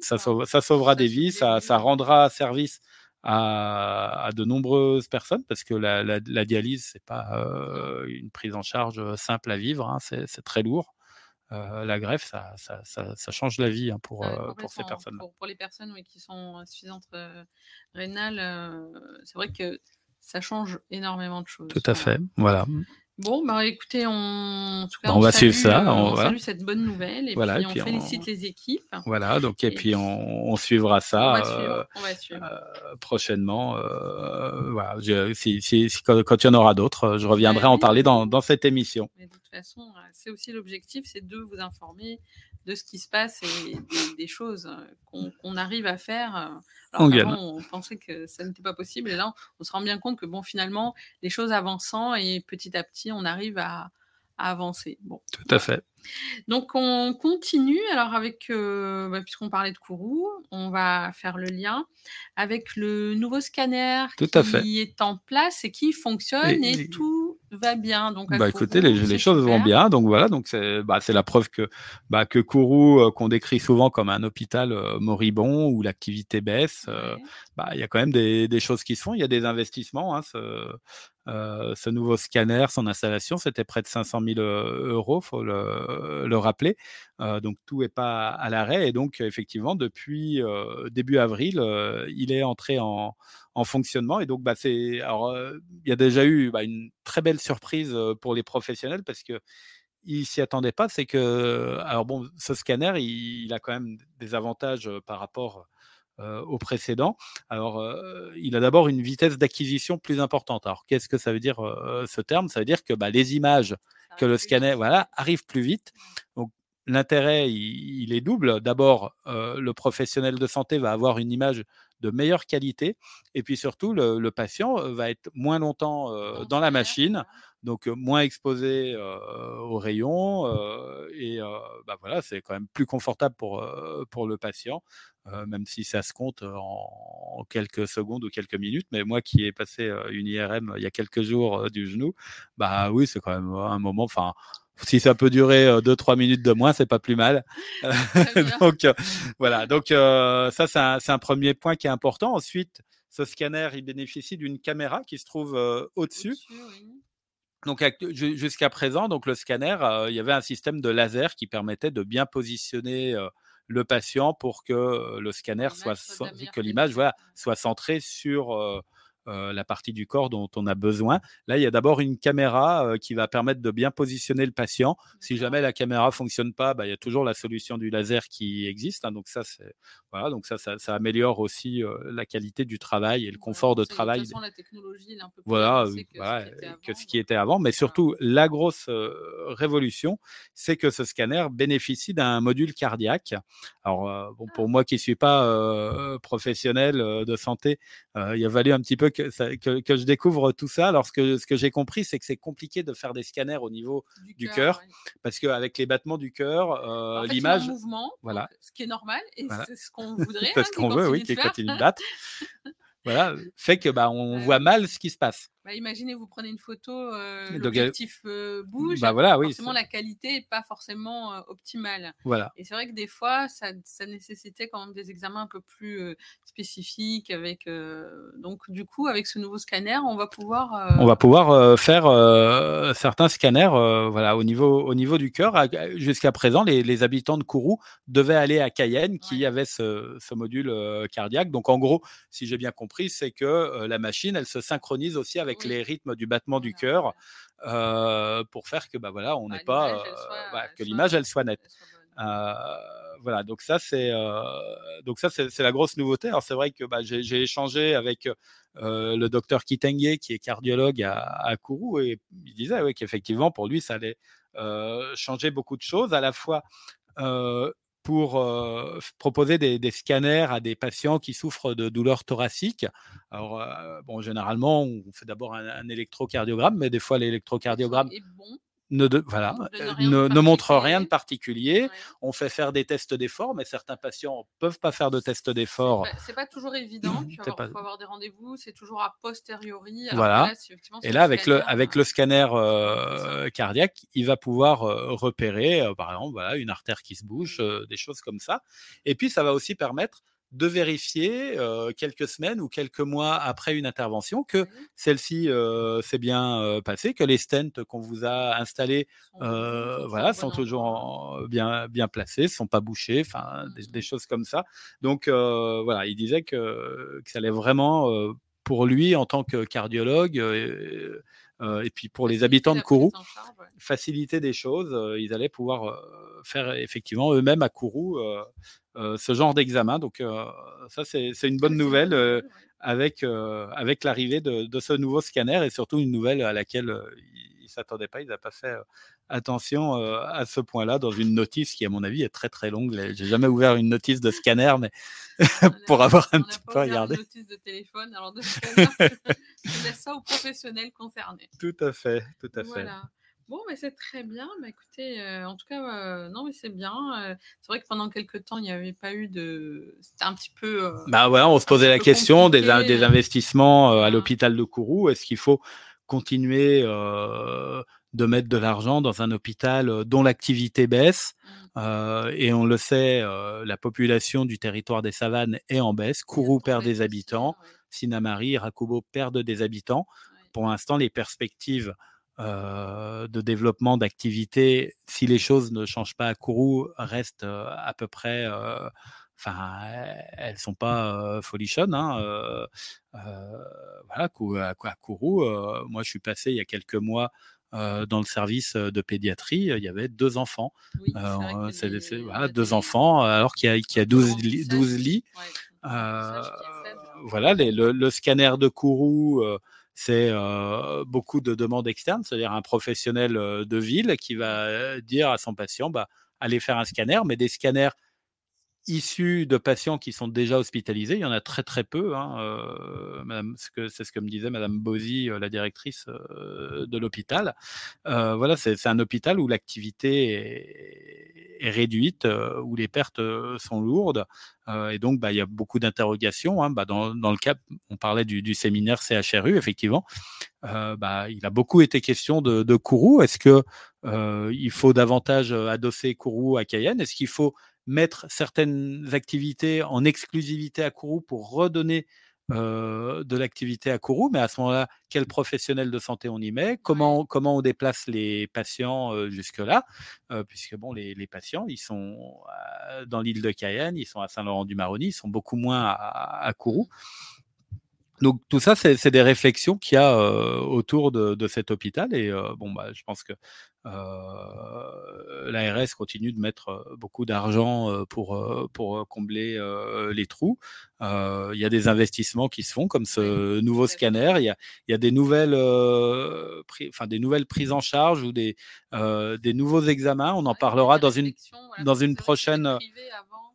Ça, ça, sauvera des vies, ça, ça rendra service à, de nombreuses personnes parce que la, la, la dialyse, c'est pas une prise en charge simple à vivre, hein, c'est très lourd. la greffe, ça, ça, ça, change la vie hein, pour, pour ces personnes. Pour, pour, les personnes qui sont insuffisantes rénales, c'est vrai que ça change énormément de choses. Tout à fait, voilà. Bon, bah écoutez, on, bah, on, va suivre ça. On, salue cette bonne nouvelle et puis on félicite les équipes. Voilà, donc et, puis, on, suivra ça on va suivre, on va suivre. Euh, prochainement. Euh, voilà, si, si, quand, il y en aura d'autres, je reviendrai en parler dans, dans, cette émission. Mais toute façon, c'est aussi l'objectif, c'est de vous informer de ce qui se passe et des, choses qu'on arrive à faire. Alors avant, on pensait que ça n'était pas possible et là, on se rend bien compte que bon, finalement, les choses avançant et petit à petit, on arrive à, avancer. Bon. Tout à fait. Donc on continue alors avec, euh, bah, puisqu'on parlait de Kourou, on va faire le lien avec le nouveau scanner qui est en place et qui fonctionne et, tout va bien. Donc bah, écoutez, les, choses vont bien. Donc voilà, donc c'est bah, la preuve que bah, que Kourou, euh, qu'on décrit souvent comme un hôpital euh, moribond où l'activité baisse, bah, il y a quand même des, des, choses qui se font. Il y a des investissements. Hein, ce, ce nouveau scanner, son installation, c'était près de 500 000 euros, faut le, euh, le rappeler. Euh, donc tout n'est pas à l'arrêt. Et donc effectivement, depuis euh, début avril, il est entré en, fonctionnement. Et donc, bah, c'est, alors, il y a déjà eu bah, une très belle surprise pour les professionnels parce que ils s'y attendaient pas. C'est que, alors bon, ce scanner, il, a quand même des avantages par rapport au précédent. Alors, il a d'abord une vitesse d'acquisition plus importante. Alors, qu'est-ce que ça veut dire ce terme? Ça veut dire que bah, les images que le scanner voilà, arrive plus vite. Donc, l'intérêt, il, est double. D'abord, euh, le professionnel de santé va avoir une image de meilleure qualité, et puis surtout, le, patient euh, va être moins longtemps euh, dans la machine, donc moins exposé aux rayons, et bah voilà, c'est quand même plus confortable pour, pour le patient. même si ça se compte en, quelques secondes ou quelques minutes. Mais moi qui ai passé une IRM il y a quelques jours du genou, bah oui, c'est quand même un moment. Enfin, si ça peut durer 2-3 minutes de moins, c'est pas plus mal. *laughs* *laughs* donc voilà, donc ça c'est un, premier point qui est important. Ensuite, ce scanner, il bénéficie d'une caméra qui se trouve au-dessus. Donc jusqu'à présent, donc le scanner, il y avait un système de laser qui permettait de bien positionner le patient pour que le scanner soit, que l'image voilà, soit centrée sur euh, la partie du corps dont on a besoin. Là, il y a d'abord une caméra euh, qui va permettre de bien positionner le patient. Si jamais la caméra fonctionne pas, bah, il y a toujours la solution du laser qui existe. Hein. donc ça, voilà, donc ça, ça, améliore aussi euh, la qualité du travail et le confort de travail. De toute façon, la technologie est un peu plus voilà, que, ce qui était avant. Mais surtout, la grosse révolution, c'est que ce scanner bénéficie d'un module cardiaque. Alors, bon, pour ah. moi qui ne suis pas professionnel de santé, il a fallu un petit peu que, je découvre tout ça. Alors, ce que, ce que j'ai compris, c'est que c'est compliqué de faire des scanners au niveau du, cœur, parce qu'avec les battements du cœur, euh, l'image. mouvement, voilà. ce qui est normal, et c'est ce qu'on *laughs* voudrait. c'est ce hein, qu'on veut, oui, qu'il continue de battre. voilà, fait que bah, on *laughs* voit mal ce qui se passe. Bah, imaginez, vous prenez une photo, euh, l'objectif euh, bouge. Bah voilà, oui, forcément, la qualité n'est pas forcément euh, optimale. Voilà. Et c'est vrai que des fois, ça, ça, nécessitait quand même des examens un peu plus spécifiques. Avec, donc, du coup, avec ce nouveau scanner, on va pouvoir. On va pouvoir faire certains scanners voilà, au, niveau, au niveau du cœur. Jusqu'à présent, les, les, habitants de Kourou devaient aller à Cayenne, qui avait ce, ce module cardiaque. Donc, en gros, si j'ai bien compris, c'est que la machine, elle se synchronise aussi avec les rythmes du battement du cœur euh, pour faire que bah voilà on bah, n'est pas euh, que l'image elle soit nette. Euh, voilà, donc ça c'est donc ça c'est la grosse nouveauté. Alors c'est vrai que bah, j'ai échangé avec le docteur Kitenge qui est cardiologue à, à Kourou et il disait ouais, qu'effectivement pour lui ça allait changer beaucoup de choses à la fois pour euh, proposer des, scanners à des patients qui souffrent de douleurs thoraciques. Alors, euh, bon, généralement, on fait d'abord un, électrocardiogramme, mais des fois, l'électrocardiogramme ne, voilà, ne, ne, montre rien de particulier. On fait faire des tests d'effort, mais certains patients ne peuvent pas faire de tests d'effort. C'est pas, pas toujours évident. Il faut, avoir des rendez-vous. C'est toujours a posteriori. voilà. Et là, avec le, avec le scanner euh, cardiaque, il va pouvoir euh, repérer, euh, par exemple, voilà, une artère qui se bouge, mmh. des choses comme ça. Et puis, ça va aussi permettre de vérifier quelques semaines ou quelques mois après une intervention que mmh celle-ci s'est bien passée, que les stents qu'on vous a installés voilà, sont toujours bien, bien placés, sont pas bouchés, enfin des, mmh. choses comme ça. Donc voilà, il disait que, que ça allait vraiment pour lui en tant que cardiologue et puis pour les habitants de Kourou, faciliter des choses. ils allaient pouvoir faire effectivement eux-mêmes à Kourou ce genre d'examen. Donc ça, c'est une bonne nouvelle avec, avec l'arrivée de, ce nouveau scanner et surtout une nouvelle à laquelle ils ne s'attendaient pas. Ils n'ont pas fait attention à ce point-là dans une notice qui, à mon avis, est très très longue. J'ai jamais ouvert une notice de scanner, mais *laughs* pour avoir un petit peu regardé. Une notice de téléphone, alors de scanner, *laughs* je laisse ça aux professionnels concernés. Tout à fait, tout à fait. Bon, mais c'est très bien. Mais écoutez, euh, en tout cas, euh, non, mais c'est bien. Euh, c'est vrai que pendant quelques temps, il n'y avait pas eu de. C'était un petit peu. bah voilà, on se posait la question des, des, investissements à l'hôpital de Kourou. Est-ce qu'il faut continuer de mettre de l'argent dans un hôpital dont l'activité baisse mmh. Et on le sait, la population du territoire des savanes est en baisse. Kourou perd des habitants. Sinamari, Rakubo perdent des habitants. Pour l'instant, les perspectives euh, de développement d'activité, si les choses ne changent pas à Kourou, restent euh, à peu près. Euh, enfin, elles sont pas folichonnes. Hein, voilà, à Kourou, moi, je suis passé il y a quelques mois dans le service de pédiatrie, il y avait deux enfants. c'est, deux enfants, alors qu'il y a, qu'il y a 12, 12 lits. voilà, le, le, scanner de Kourou c'est beaucoup de demandes externes, c'est-à-dire un professionnel de ville qui va dire à son patient, bah, allez faire un scanner, mais des scanners issus de patients qui sont déjà hospitalisés, il y en a très très peu. Hein, c'est ce que me disait Madame Bozy, la directrice de l'hôpital. voilà, c'est un hôpital où l'activité est, réduite, où les pertes sont lourdes, et donc bah, il y a beaucoup d'interrogations. Hein. Bah, dans, le cas, on parlait du, séminaire CHRU, effectivement, bah, il a beaucoup été question de, de Kourou. Est-ce que il faut davantage adosser Kourou à Cayenne? Est-ce qu'il faut mettre certaines activités en exclusivité à Kourou pour redonner de l'activité à Kourou, mais à ce moment-là, quel professionnel de santé on y met, comment, comment on déplace les patients jusque-là, puisque bon, les, les, patients, ils sont dans l'île de Cayenne, ils sont à Saint-Laurent-du-Maroni, ils sont beaucoup moins à, à Kourou. Donc tout ça, c'est des réflexions qu'il y a autour de, de, cet hôpital et bon, bah, je pense que euh, l'ARS continue de mettre euh, beaucoup d'argent euh, pour, pour combler les trous. Il y a des investissements qui se font, comme ce nouveau scanner. Il y a, il y a des, nouvelles, enfin, des nouvelles prises en charge ou des, des nouveaux examens. On en parlera dans une, dans une prochaine.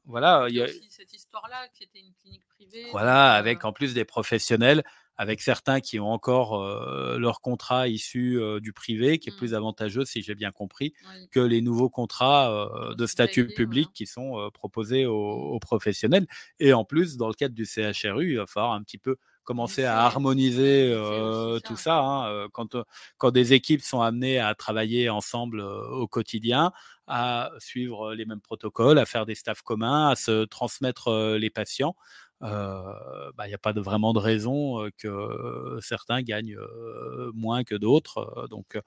Voilà, il y a cette histoire-là qui était une clinique Voilà, avec en plus des professionnels avec certains qui ont encore leur contrat issu du privé, qui est mmh. plus avantageux, si j'ai bien compris, que les nouveaux contrats de statut public qui sont proposés aux, professionnels. Et en plus, dans le cadre du CHRU, il va falloir un petit peu commencer à harmoniser tout ça. Hein, quand, quand des équipes sont amenées à travailler ensemble au quotidien, à suivre les mêmes protocoles, à faire des staffs communs, à se transmettre les patients il bah, n'y a pas de, vraiment de raison que certains gagnent moins que d'autres. Donc,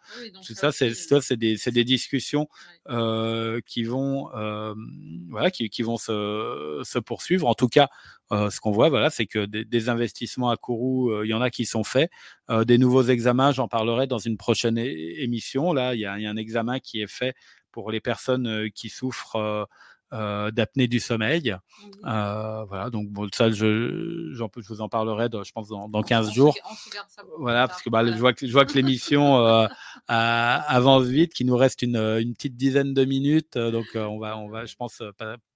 tout ça, c'est des, des, discussions qui vont, voilà, qui, qui vont se, se, poursuivre. En tout cas, ce qu'on voit, voilà, c'est que des, investissements à Kourou, il y en a qui sont faits. des nouveaux examens, j'en parlerai dans une prochaine émission. Là, il y, a un examen qui est fait pour les personnes qui souffrent euh, d'apnée du sommeil. Euh, voilà, donc bon, ça, je, je vous en parlerai, je pense, dans, dans 15 jours. voilà, parce que bah, je vois que, je vois que *laughs* l'émission euh, avance vite, qu'il nous reste une, une, petite dizaine de minutes, donc on va, on va, je pense,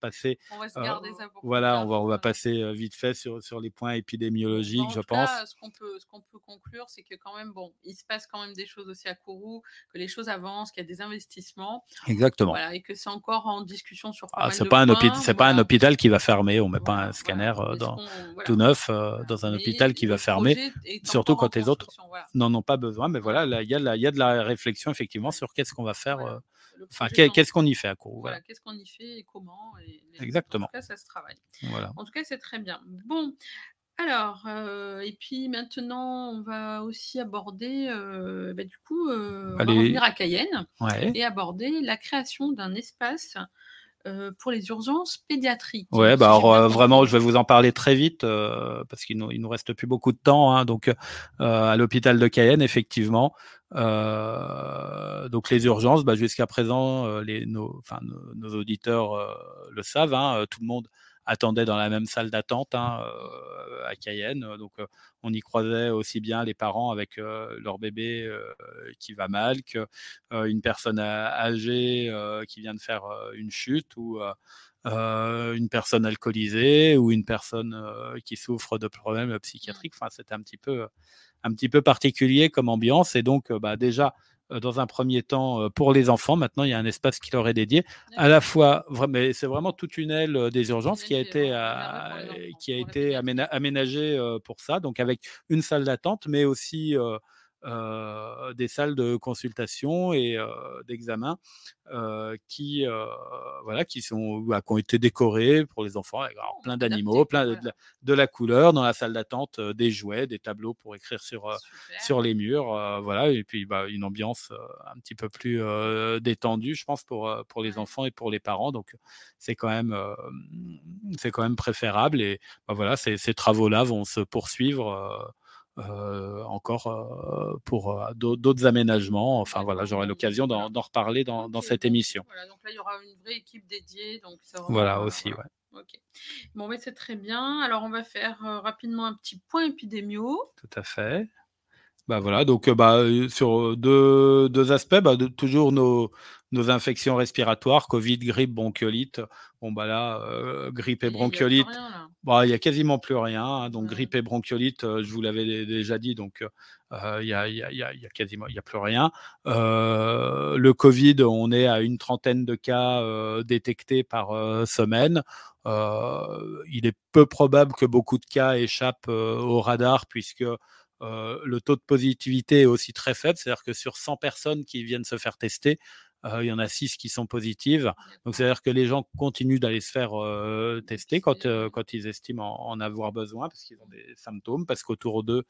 passer. On va se garder ça pour Voilà, on va, on va passer vite fait sur, sur les points épidémiologiques, je pense. ce qu'on peut, ce qu'on peut conclure, c'est que quand même, bon, il se passe quand même des choses aussi à Kourou, que les choses avancent, qu'il y a des investissements. Exactement. Voilà, et que c'est encore en discussion sur ah, c'est pas un hôpital, pas un hôpital qui va fermer. On met pas un scanner euh, dans, tout neuf euh, dans un hôpital qui va fermer. Surtout quand les autres n'en ont pas besoin. Mais voilà, il y, a y a de la réflexion effectivement sur qu'est-ce qu'on va faire. Euh, enfin, qu'est-ce qu'on y fait à court Voilà, qu'est-ce qu'on y fait et comment. Exactement. En tout cas, ça se travaille. Voilà. En tout cas, c'est très bien. Bon, alors, et puis maintenant, on va aussi aborder, bah, du coup, on va revenir à Cayenne et aborder la création d'un espace pour les urgences pédiatriques. Ouais, bah alors, euh, vraiment, je vais vous en parler très vite euh, parce qu'il nous, il nous reste plus beaucoup de temps. Hein, donc, à l'hôpital de Cayenne, effectivement. donc, les urgences, bah, jusqu'à présent, les, nos, enfin, nos, auditeurs le savent. Hein, tout le monde attendaient dans la même salle d'attente hein, euh, à Cayenne. Donc, euh, on y croisait aussi bien les parents avec euh, leur bébé qui va mal qu'une personne âgée qui vient de faire une chute ou une personne alcoolisée ou une personne qui souffre de problèmes psychiatriques. Enfin, c'était un petit peu un petit peu particulier comme ambiance et donc bah, déjà dans un premier temps euh, pour les enfants. Maintenant, il y a un espace qui leur est dédié. À la fois, mais c'est vraiment toute une aile euh, des urgences qui a été, qui a été aménagée pour ça, donc avec une salle d'attente, mais aussi euh, des salles de consultation et euh, d'examen euh, qui, voilà, qui, sont, qui ont été décorées pour les enfants avec plein d'animaux, plein de, la couleur dans la salle d'attente, des jouets, des tableaux pour écrire sur, sur les murs, voilà, et puis bah, une ambiance un petit peu plus détendue, je pense, pour, pour les enfants et pour les parents. Donc c'est quand même c'est quand même préférable et bah, voilà, ces, ces travaux-là vont se poursuivre euh, encore euh, pour euh, d'autres aménagements. Enfin voilà, j'aurai l'occasion d'en reparler dans, dans cette émission. Voilà, donc là, il y aura une vraie équipe dédiée. Donc ça voilà aussi, ouais. Ok. Bon, mais c'est très bien. Alors, on va faire rapidement un petit point épidémio. Tout à fait. Bah voilà, donc bah, sur deux, deux aspects, bah, de, toujours nos, nos infections respiratoires, Covid, grippe, bronchiolite. Bon, bah là, grippe et bronchiolite, bah, il n'y a quasiment plus rien. Hein. donc, grippe et bronchiolite, euh, je vous l'avais déjà dit, donc il n'y a, y a, y a, quasiment y a plus rien. Euh, le Covid, on est à une trentaine de cas euh, détectés par semaine. il est peu probable que beaucoup de cas échappent au radar puisque le taux de positivité est aussi très faible, c'est-à-dire que sur 100 personnes qui viennent se faire tester, il y en a 6 qui sont positives. Donc, c'est-à-dire que les gens continuent d'aller se faire tester quand, quand ils estiment en, avoir besoin, parce qu'ils ont des symptômes, parce qu'autour d'eux,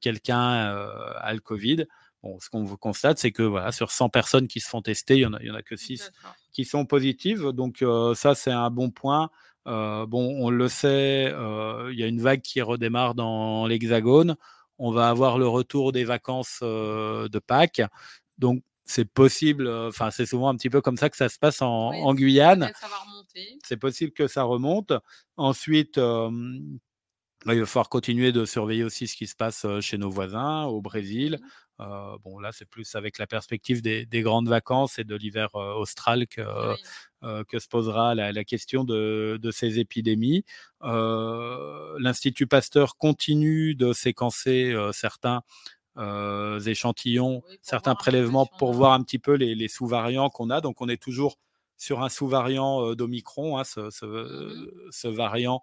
quelqu'un a le Covid. Bon, ce qu'on constate, c'est que voilà, sur 100 personnes qui se font tester, il n'y en, a, en a que 6 qui sont positives. Donc, ça, c'est un bon point. bon, on le sait, il y a une vague qui redémarre dans l'Hexagone. On va avoir le retour des vacances de Pâques. Donc, c'est possible, enfin, c'est souvent un petit peu comme ça que ça se passe en, Guyane. C'est possible que ça remonte. Ensuite, bah, il va falloir continuer de surveiller aussi ce qui se passe chez nos voisins, au Brésil. bon, là, c'est plus avec la perspective des, grandes vacances et de l'hiver austral que, que se posera la, question de, de, ces épidémies. L'Institut Pasteur continue de séquencer certains euh, échantillons, certains prélèvements pour voir un petit peu les, sous-variants qu'on a. Donc on est toujours sur un sous-variant euh, d'Omicron, hein, ce, mmh ce, variant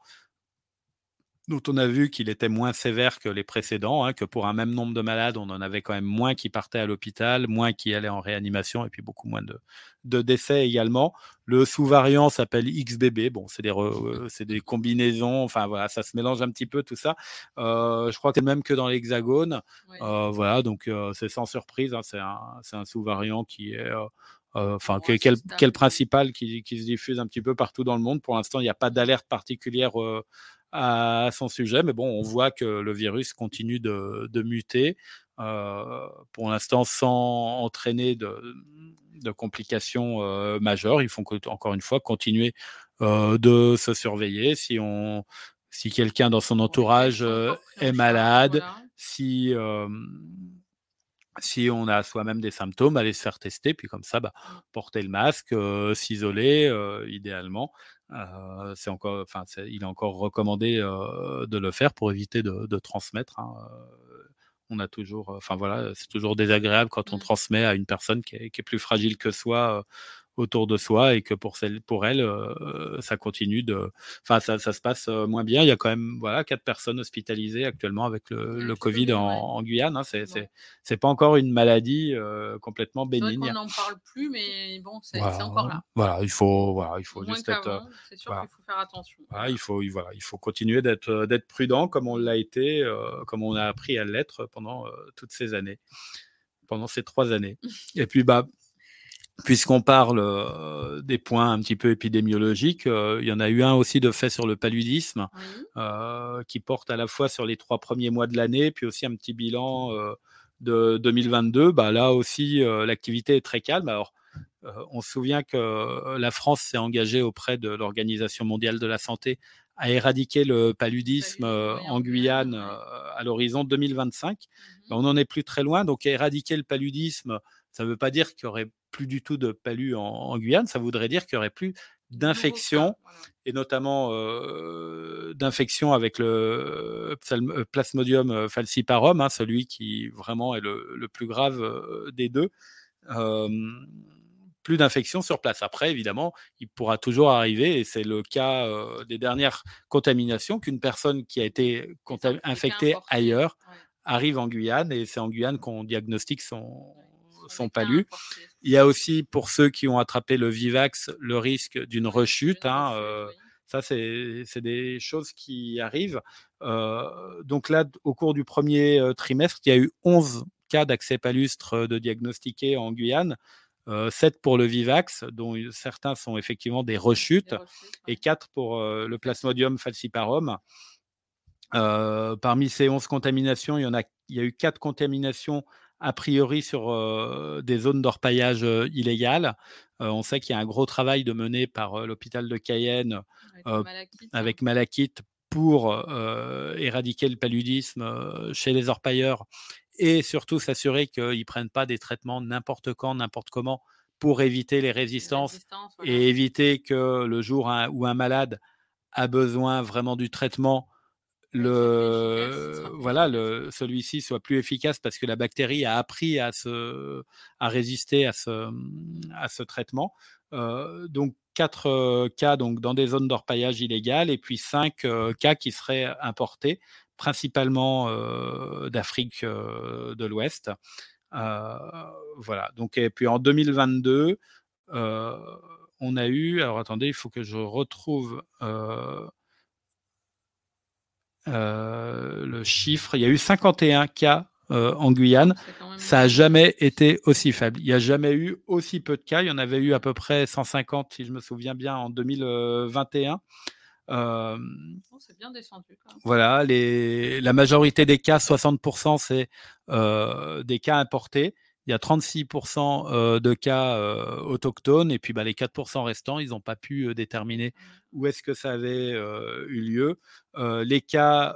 dont on a vu qu'il était moins sévère que les précédents, hein, que pour un même nombre de malades, on en avait quand même moins qui partaient à l'hôpital, moins qui allaient en réanimation, et puis beaucoup moins de, de décès également. Le sous-variant s'appelle XBB. Bon, c'est des, euh, des combinaisons. Enfin, voilà, ça se mélange un petit peu tout ça. Euh, je crois que c'est même que dans l'Hexagone. Euh, voilà, donc c'est sans surprise. Hein, c'est un, un sous-variant qui est enfin, quel, principal qui, qui, se diffuse un petit peu partout dans le monde. Pour l'instant, il n'y a pas d'alerte particulière à son sujet, mais bon, on voit que le virus continue de, de muter. pour l'instant, sans entraîner de, de complications euh, majeures. Il faut encore une fois continuer euh, de se surveiller. Si on, si quelqu'un dans son entourage euh, est malade, si si on a soi-même des symptômes, aller se faire tester, puis comme ça, bah, mmh. porter le masque, s'isoler idéalement. C'est encore, enfin, il est encore recommandé de le faire pour éviter de, transmettre. Hein, on a toujours, euh, enfin voilà, c'est toujours désagréable quand on mmh. transmet à une personne qui est, plus fragile que soi euh, autour de soi et que pour celle, pour elle, euh, ça continue de, enfin ça, se passe moins bien. Il y a quand même voilà quatre personnes hospitalisées actuellement avec le, Covid en, Guyane. Hein. C'est c'est pas encore une maladie complètement bénigne. on n'en parle plus, mais bon, c'est encore là. Voilà, il faut voilà, il faut juste être. C'est sûr qu'il faut faire attention. il faut voilà, il faut continuer d'être d'être prudent comme on l'a été, comme on a appris à l'être pendant toutes ces années pendant ces trois années. *laughs* Et puis, bah, puisqu'on parle euh, des points un petit peu épidémiologiques, euh, il y en a eu un aussi de fait sur le paludisme, euh, qui porte à la fois sur les trois premiers mois de l'année, puis aussi un petit bilan de 2022. Bah, là aussi, l'activité est très calme. Alors, on se souvient que la France s'est engagée auprès de l'Organisation mondiale de la santé à éradiquer le paludisme en Guyane à l'horizon 2025. Mmh bah, on n'en est plus très loin, donc éradiquer le paludisme, ça ne veut pas dire qu'il y aurait plus du tout de palud en, Guyane, ça voudrait dire qu'il n'y aurait plus d'infections, et notamment euh, d'infections avec le euh, Plasmodium euh, falciparum, hein, celui qui vraiment est le, plus grave des deux. plus d'infections sur place. Après, évidemment, il pourra toujours arriver, et c'est le cas des dernières contaminations, qu'une personne qui a été infectée ailleurs arrive en Guyane, et c'est en Guyane qu'on diagnostique son, son palu. Il y a aussi pour ceux qui ont attrapé le Vivax le risque d'une rechute. Hein, euh, ça, c'est des choses qui arrivent. Euh, donc là, au cours du premier euh, trimestre, il y a eu 11 cas d'accès palustre de diagnostiqués en Guyane. 7 pour le Vivax, dont certains sont effectivement des rechutes, et 4 pour le Plasmodium falciparum. parmi ces 11 contaminations, il y, en a, il y a eu 4 contaminations a priori sur des zones d'orpaillage illégales. on sait qu'il y a un gros travail de mener par l'hôpital de Cayenne avec, Malakite, hein. pour éradiquer le paludisme chez les orpailleurs et surtout s'assurer qu'ils ne prennent pas des traitements n'importe quand, n'importe comment pour éviter les résistances et éviter que le jour où un malade a besoin vraiment du traitement, le voilà le celui-ci soit plus efficace parce que la bactérie a appris à se à résister à ce à ce traitement. Euh, donc quatre euh, cas donc dans des zones d'orpaillage illégales et puis cinq euh, cas qui seraient importés principalement d'Afrique de l'Ouest. Voilà. Donc et puis en 2022 on a eu alors attendez il faut que je retrouve euh, le chiffre, il y a eu 51 cas euh, en Guyane. Ça n'a jamais été aussi faible. Il n'y a jamais eu aussi peu de cas. Il y en avait eu à peu près 150, si je me souviens bien, en 2021. Euh, c'est bien descendu. Voilà, les, la majorité des cas, 60%, c'est euh, des cas importés il y a 36% euh, de cas autochtones et puis bah, les 4% restants, ils n'ont pas pu déterminer mmh. où est-ce que ça avait eu lieu. les cas,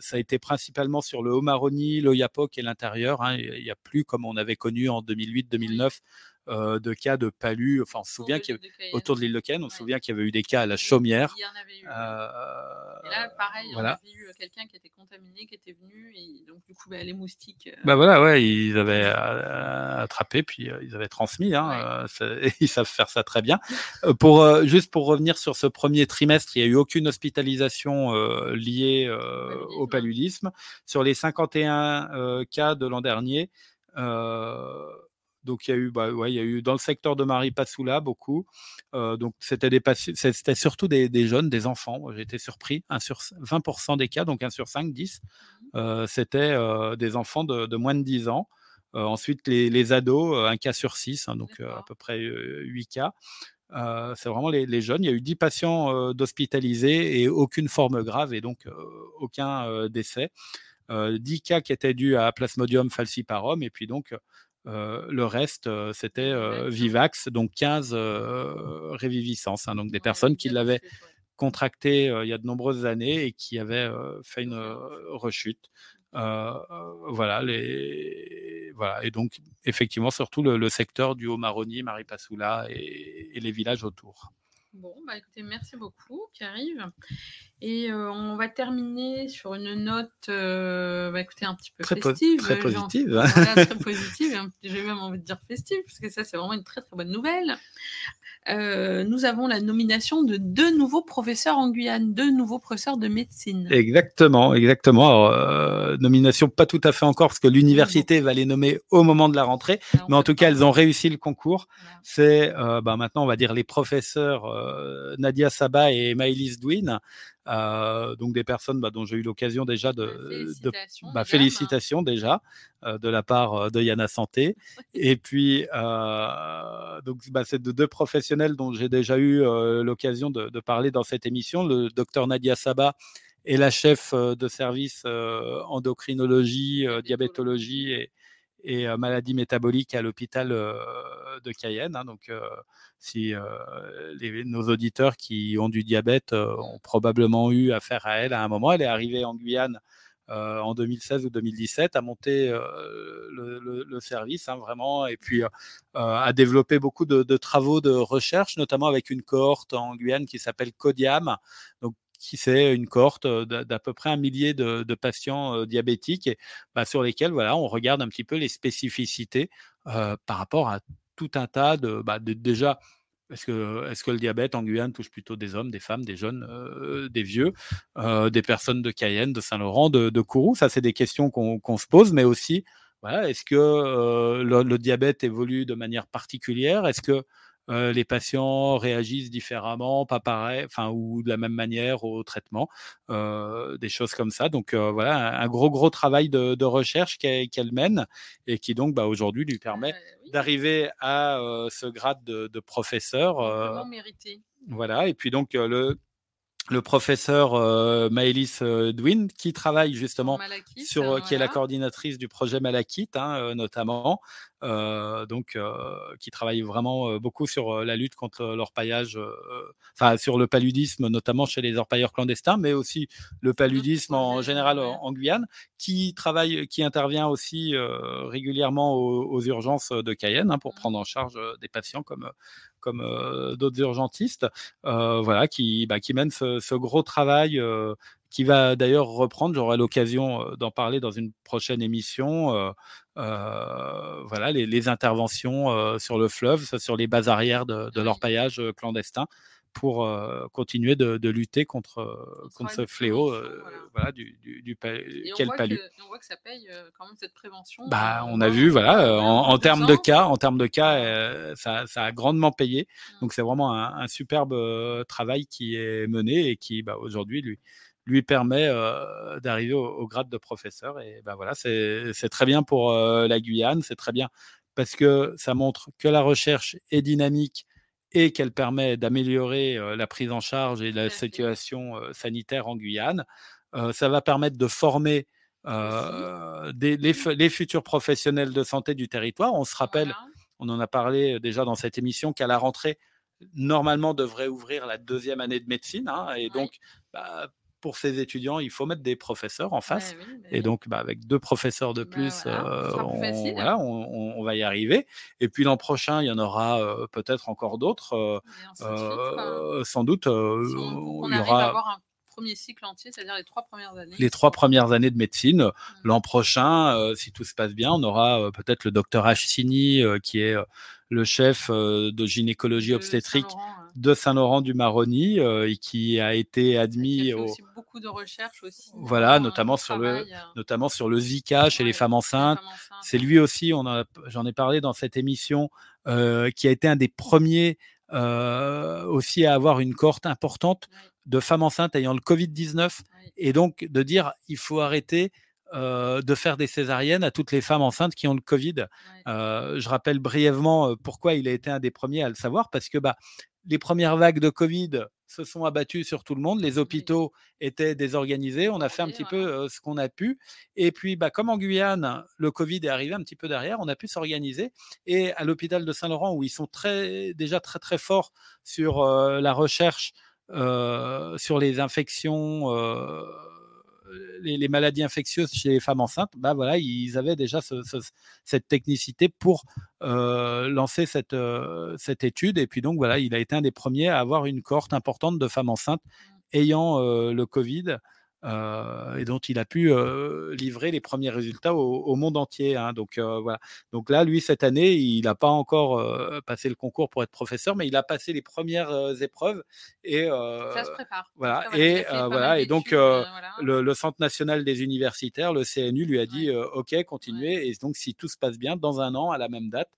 ça a été principalement sur le Haut-Maroni, l'Oyapok et l'intérieur. Hein. Il n'y a plus, comme on avait connu en 2008-2009, de cas de palud. Enfin, on se souvient qu'il autour de l'île de Cayenne, on se souvient qu'il y avait eu des cas à la chaumière. Il y en avait eu. et là, pareil, voilà. on avait eu quelqu'un qui était contaminé, qui était venu, et donc du coup, bah, les moustiques. Bah voilà, ouais, ils avaient attrapé, puis ils avaient transmis. Hein, *laughs* ils savent faire ça très bien. pour juste pour revenir sur ce premier trimestre, il n'y a eu aucune hospitalisation liée au paludisme. Sur les 51 cas de l'an dernier. Donc il y a eu, bah, ouais, il y a eu dans le secteur de Marie Passoula beaucoup. donc c'était des c'était surtout des, des, jeunes, des enfants. J'ai été surpris, 1 sur 20% des cas, donc 1 sur 5, 10. Mmh c'était des enfants de, de, moins de 10 ans. ensuite les, les, ados, un cas sur 6, hein, donc à peu près 8 cas. c'est vraiment les, les, jeunes. Il y a eu 10 patients d'hospitalisés et aucune forme grave et donc aucun décès. 10 cas qui étaient dus à Plasmodium falciparum et puis donc le reste, c'était Vivax, donc 15 réviviscences, hein, donc des personnes qui l'avaient contracté il y a de nombreuses années et qui avaient fait une rechute. voilà, les, voilà, et donc effectivement, surtout le, secteur du Haut-Maroni, Maripasoula et, et les villages autour. Bon, bah écoutez, merci beaucoup, qui arrive. Et euh, on va terminer sur une note, euh, bah, écoutez, un petit peu festive. très positive. très *laughs* positive. J'ai même envie de dire festive, parce que ça, c'est vraiment une très très bonne nouvelle. Euh, nous avons la nomination de deux nouveaux professeurs en Guyane, deux nouveaux professeurs de médecine. Exactement, exactement. Alors, nomination pas tout à fait encore, parce que l'université va les nommer au moment de la rentrée, mais en tout cas, elles ont réussi le concours. C'est bah, maintenant, on va dire, les professeurs Nadia Saba et Maëlys Douin. Euh, donc des personnes bah, dont j'ai eu l'occasion déjà de, félicitations, bah, félicitations déjà euh, de la part euh, de Yana Santé. *laughs* Et puis donc bah, c'est de deux professionnels dont j'ai déjà eu l'occasion de, de, parler dans cette émission, le docteur Nadia Saba et la chef de service endocrinologie, diabétologie et, et maladies métaboliques à l'hôpital de Cayenne. Hein, donc, si nos auditeurs qui ont du diabète ont probablement eu affaire à elle à un moment, elle est arrivée en Guyane en 2016 ou 2017 à monter le, service hein, vraiment et puis à développer beaucoup de, travaux de recherche, notamment avec une cohorte en Guyane qui s'appelle CODIAM, qui c'est une cohorte d'à peu près un millier de, patients diabétiques bah, sur lesquels voilà, on regarde un petit peu les spécificités par rapport à tout un tas de, bah, déjà est-ce que, est que, le diabète en Guyane touche plutôt des hommes, des femmes, des jeunes, des vieux, des personnes de Cayenne, de Saint-Laurent, de, Kourou? Ça, c'est des questions qu'on se pose, mais aussi, voilà, est-ce que le, le, diabète évolue de manière particulière? Est-ce que euh, les patients réagissent différemment, pas pareil, enfin ou de la même manière au traitement, euh, des choses comme ça. Donc euh, voilà, un, gros gros travail de, recherche qu'elle mène et qui donc bah, aujourd'hui lui permet d'arriver à ce grade de, de professeur. Vraiment mérité. Voilà, et puis donc le le professeur euh, Maëlys euh, Dwin, qui travaille justement sur, qui est la coordinatrice du projet Malakit, hein, notamment, donc qui travaille vraiment beaucoup sur la lutte contre l'orpaillage, enfin sur le paludisme, notamment chez les orpailleurs clandestins, mais aussi le paludisme en général en, Guyane, qui travaille, qui intervient aussi régulièrement aux, urgences de Cayenne hein, pour mmh. prendre en charge des patients comme comme euh, d'autres urgentistes, euh, voilà, qui, bah, qui mènent ce, gros travail euh, qui va d'ailleurs reprendre. J'aurai l'occasion d'en parler dans une prochaine émission. voilà, les, interventions sur le fleuve, sur les bases arrières de, de l'orpaillage clandestin pour euh, continuer de, de, lutter contre, euh, contre ce fléau euh, voilà. du, du, du quel palu. on voit que ça paye quand même cette prévention. Bah, on a vu, voilà, en, termes de cas, en termes de cas, ça, ça, a grandement payé. Mmh. Donc c'est vraiment un, un, superbe travail qui est mené et qui, bah, aujourd'hui, lui lui permet d'arriver au, au, grade de professeur. Et ben voilà, c'est très bien pour la Guyane, c'est très bien parce que ça montre que la recherche est dynamique et qu'elle permet d'améliorer la prise en charge et la situation sanitaire en Guyane. ça va permettre de former des, les, futurs professionnels de santé du territoire. On se rappelle, on en a parlé déjà dans cette émission, qu'à la rentrée, normalement devrait ouvrir la deuxième année de médecine. Hein, et donc, bah, pour ces étudiants, il faut mettre des professeurs en face. Ouais, oui, bah Et donc, bah, avec deux professeurs de Bah, plus, voilà, euh, on, facile. voilà, on, on- on va y arriver. Et puis l'an prochain, il y en aura euh, peut-être encore d'autres. euh, sans doute, Si on, il y arrive à aura avoir un premier cycle entier, c'est-à-dire les trois premières années. les trois premières années de médecine. Mm. L'an prochain, si tout se passe bien, on aura peut-être le docteur Hachini, qui est le chef de gynécologie obstétrique hein, de Saint-Laurent-du-Maroni euh, et qui a été a admis fait au, aussi beaucoup de recherches aussi. Voilà, vraiment, un notamment sur le- travail, euh, notamment sur le Zika chez les ouais, femmes les enceintes. femmes enceintes. C'est lui aussi, on en a- j'en ai parlé dans cette émission, euh, qui a été un des premiers euh, aussi à avoir une cohorte importante de femmes enceintes ayant le Covid-19 ouais. et donc de dire il faut arrêter euh, de faire des césariennes à toutes les femmes enceintes qui ont le Covid. Euh, je rappelle brièvement pourquoi il a été un des premiers à le savoir, parce que bah, les premières vagues de Covid se sont abattues sur tout le monde, les hôpitaux étaient désorganisés, on a fait un petit peu euh, ce qu'on a pu, et puis bah, comme en Guyane, le Covid est arrivé un petit peu derrière, on a pu s'organiser, et à l'hôpital de Saint-Laurent, où ils sont très, déjà très très forts sur euh, la recherche, euh, sur les infections, les, les maladies infectieuses chez les femmes enceintes, bah voilà, ils avaient déjà ce- ce- cette technicité pour euh, lancer cette, euh, cette étude. Et puis donc voilà, il a été un des premiers à avoir une cohorte importante de femmes enceintes ayant euh, le Covid. Euh, et dont il a pu euh, livrer les premiers résultats au, au monde entier. hein. Donc euh, voilà. Donc là, lui cette année, il n'a pas encore passé le concours pour être professeur, mais il a passé les premières épreuves et Ça se prépare. voilà. Cas, Et, voilà. Et donc, voilà. le, le Centre national des universitaires, le CNU, lui a dit Ouais. OK, continuez. Et donc, si tout se passe bien, dans un an, à la même date.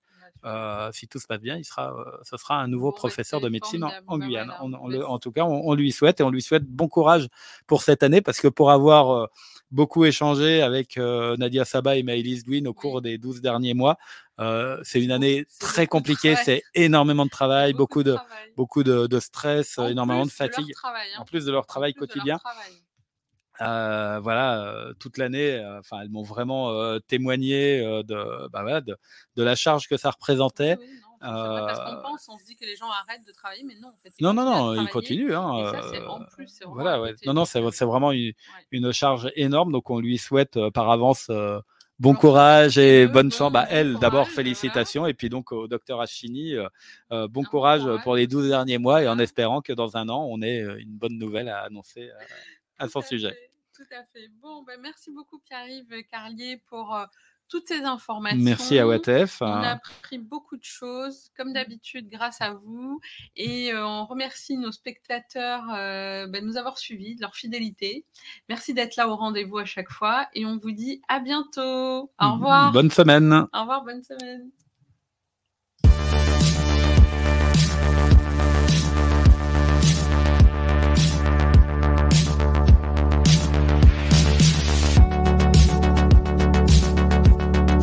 Euh, si tout se passe bien, il sera, euh, ce sera un nouveau Bon, professeur de médecine en, en Bah, Guyane. voilà. On- on Bah, le- en tout cas, on, on lui souhaite et on lui souhaite bon courage pour cette année parce que pour avoir euh, beaucoup échangé avec euh, Nadia Saba et Maëlys Dwin au cours des 12 derniers mois, euh, c'est une année très compliquée, c'est énormément de travail, beaucoup de, travail. beaucoup de, de stress, En énormément de fatigue, travail, hein. en plus de leur travail leur quotidien. travail. Euh, voilà, euh, toute l'année, euh, enfin, elles m'ont vraiment euh, témoigné euh, de, bah voilà, de, de la charge que ça représentait. Oui, non, vrai, parce qu'on pense, on se dit que les gens arrêtent de travailler, mais non, en fait. ils Non, non, non, ils continuent. Hein, Et ça, c'est en plus, voilà, ouais. Non, non, c'est vraiment une, ouais. une charge énorme. Donc, on lui souhaite euh, par avance euh, bon courage et bonne bon- chance. Bah, bon elle, d'abord, félicitations. Et puis, donc, au docteur Achini, euh, bon courage courage. pour les 12 derniers mois et en Voilà. espérant que dans un an, on ait une bonne nouvelle à annoncer euh, à son à sujet. fait, Tout à fait. Bon, ben, merci beaucoup, Pierre-Yves Carlier, pour euh, toutes ces informations. Merci à WATF. On a hein. appris beaucoup de choses, comme d'habitude, grâce à vous. Et euh, on remercie nos spectateurs euh, ben, de nous avoir suivis, de leur fidélité. Merci d'être là au rendez-vous à chaque fois. Et on vous dit à bientôt. Au revoir. Bonne semaine. Au revoir, bonne semaine.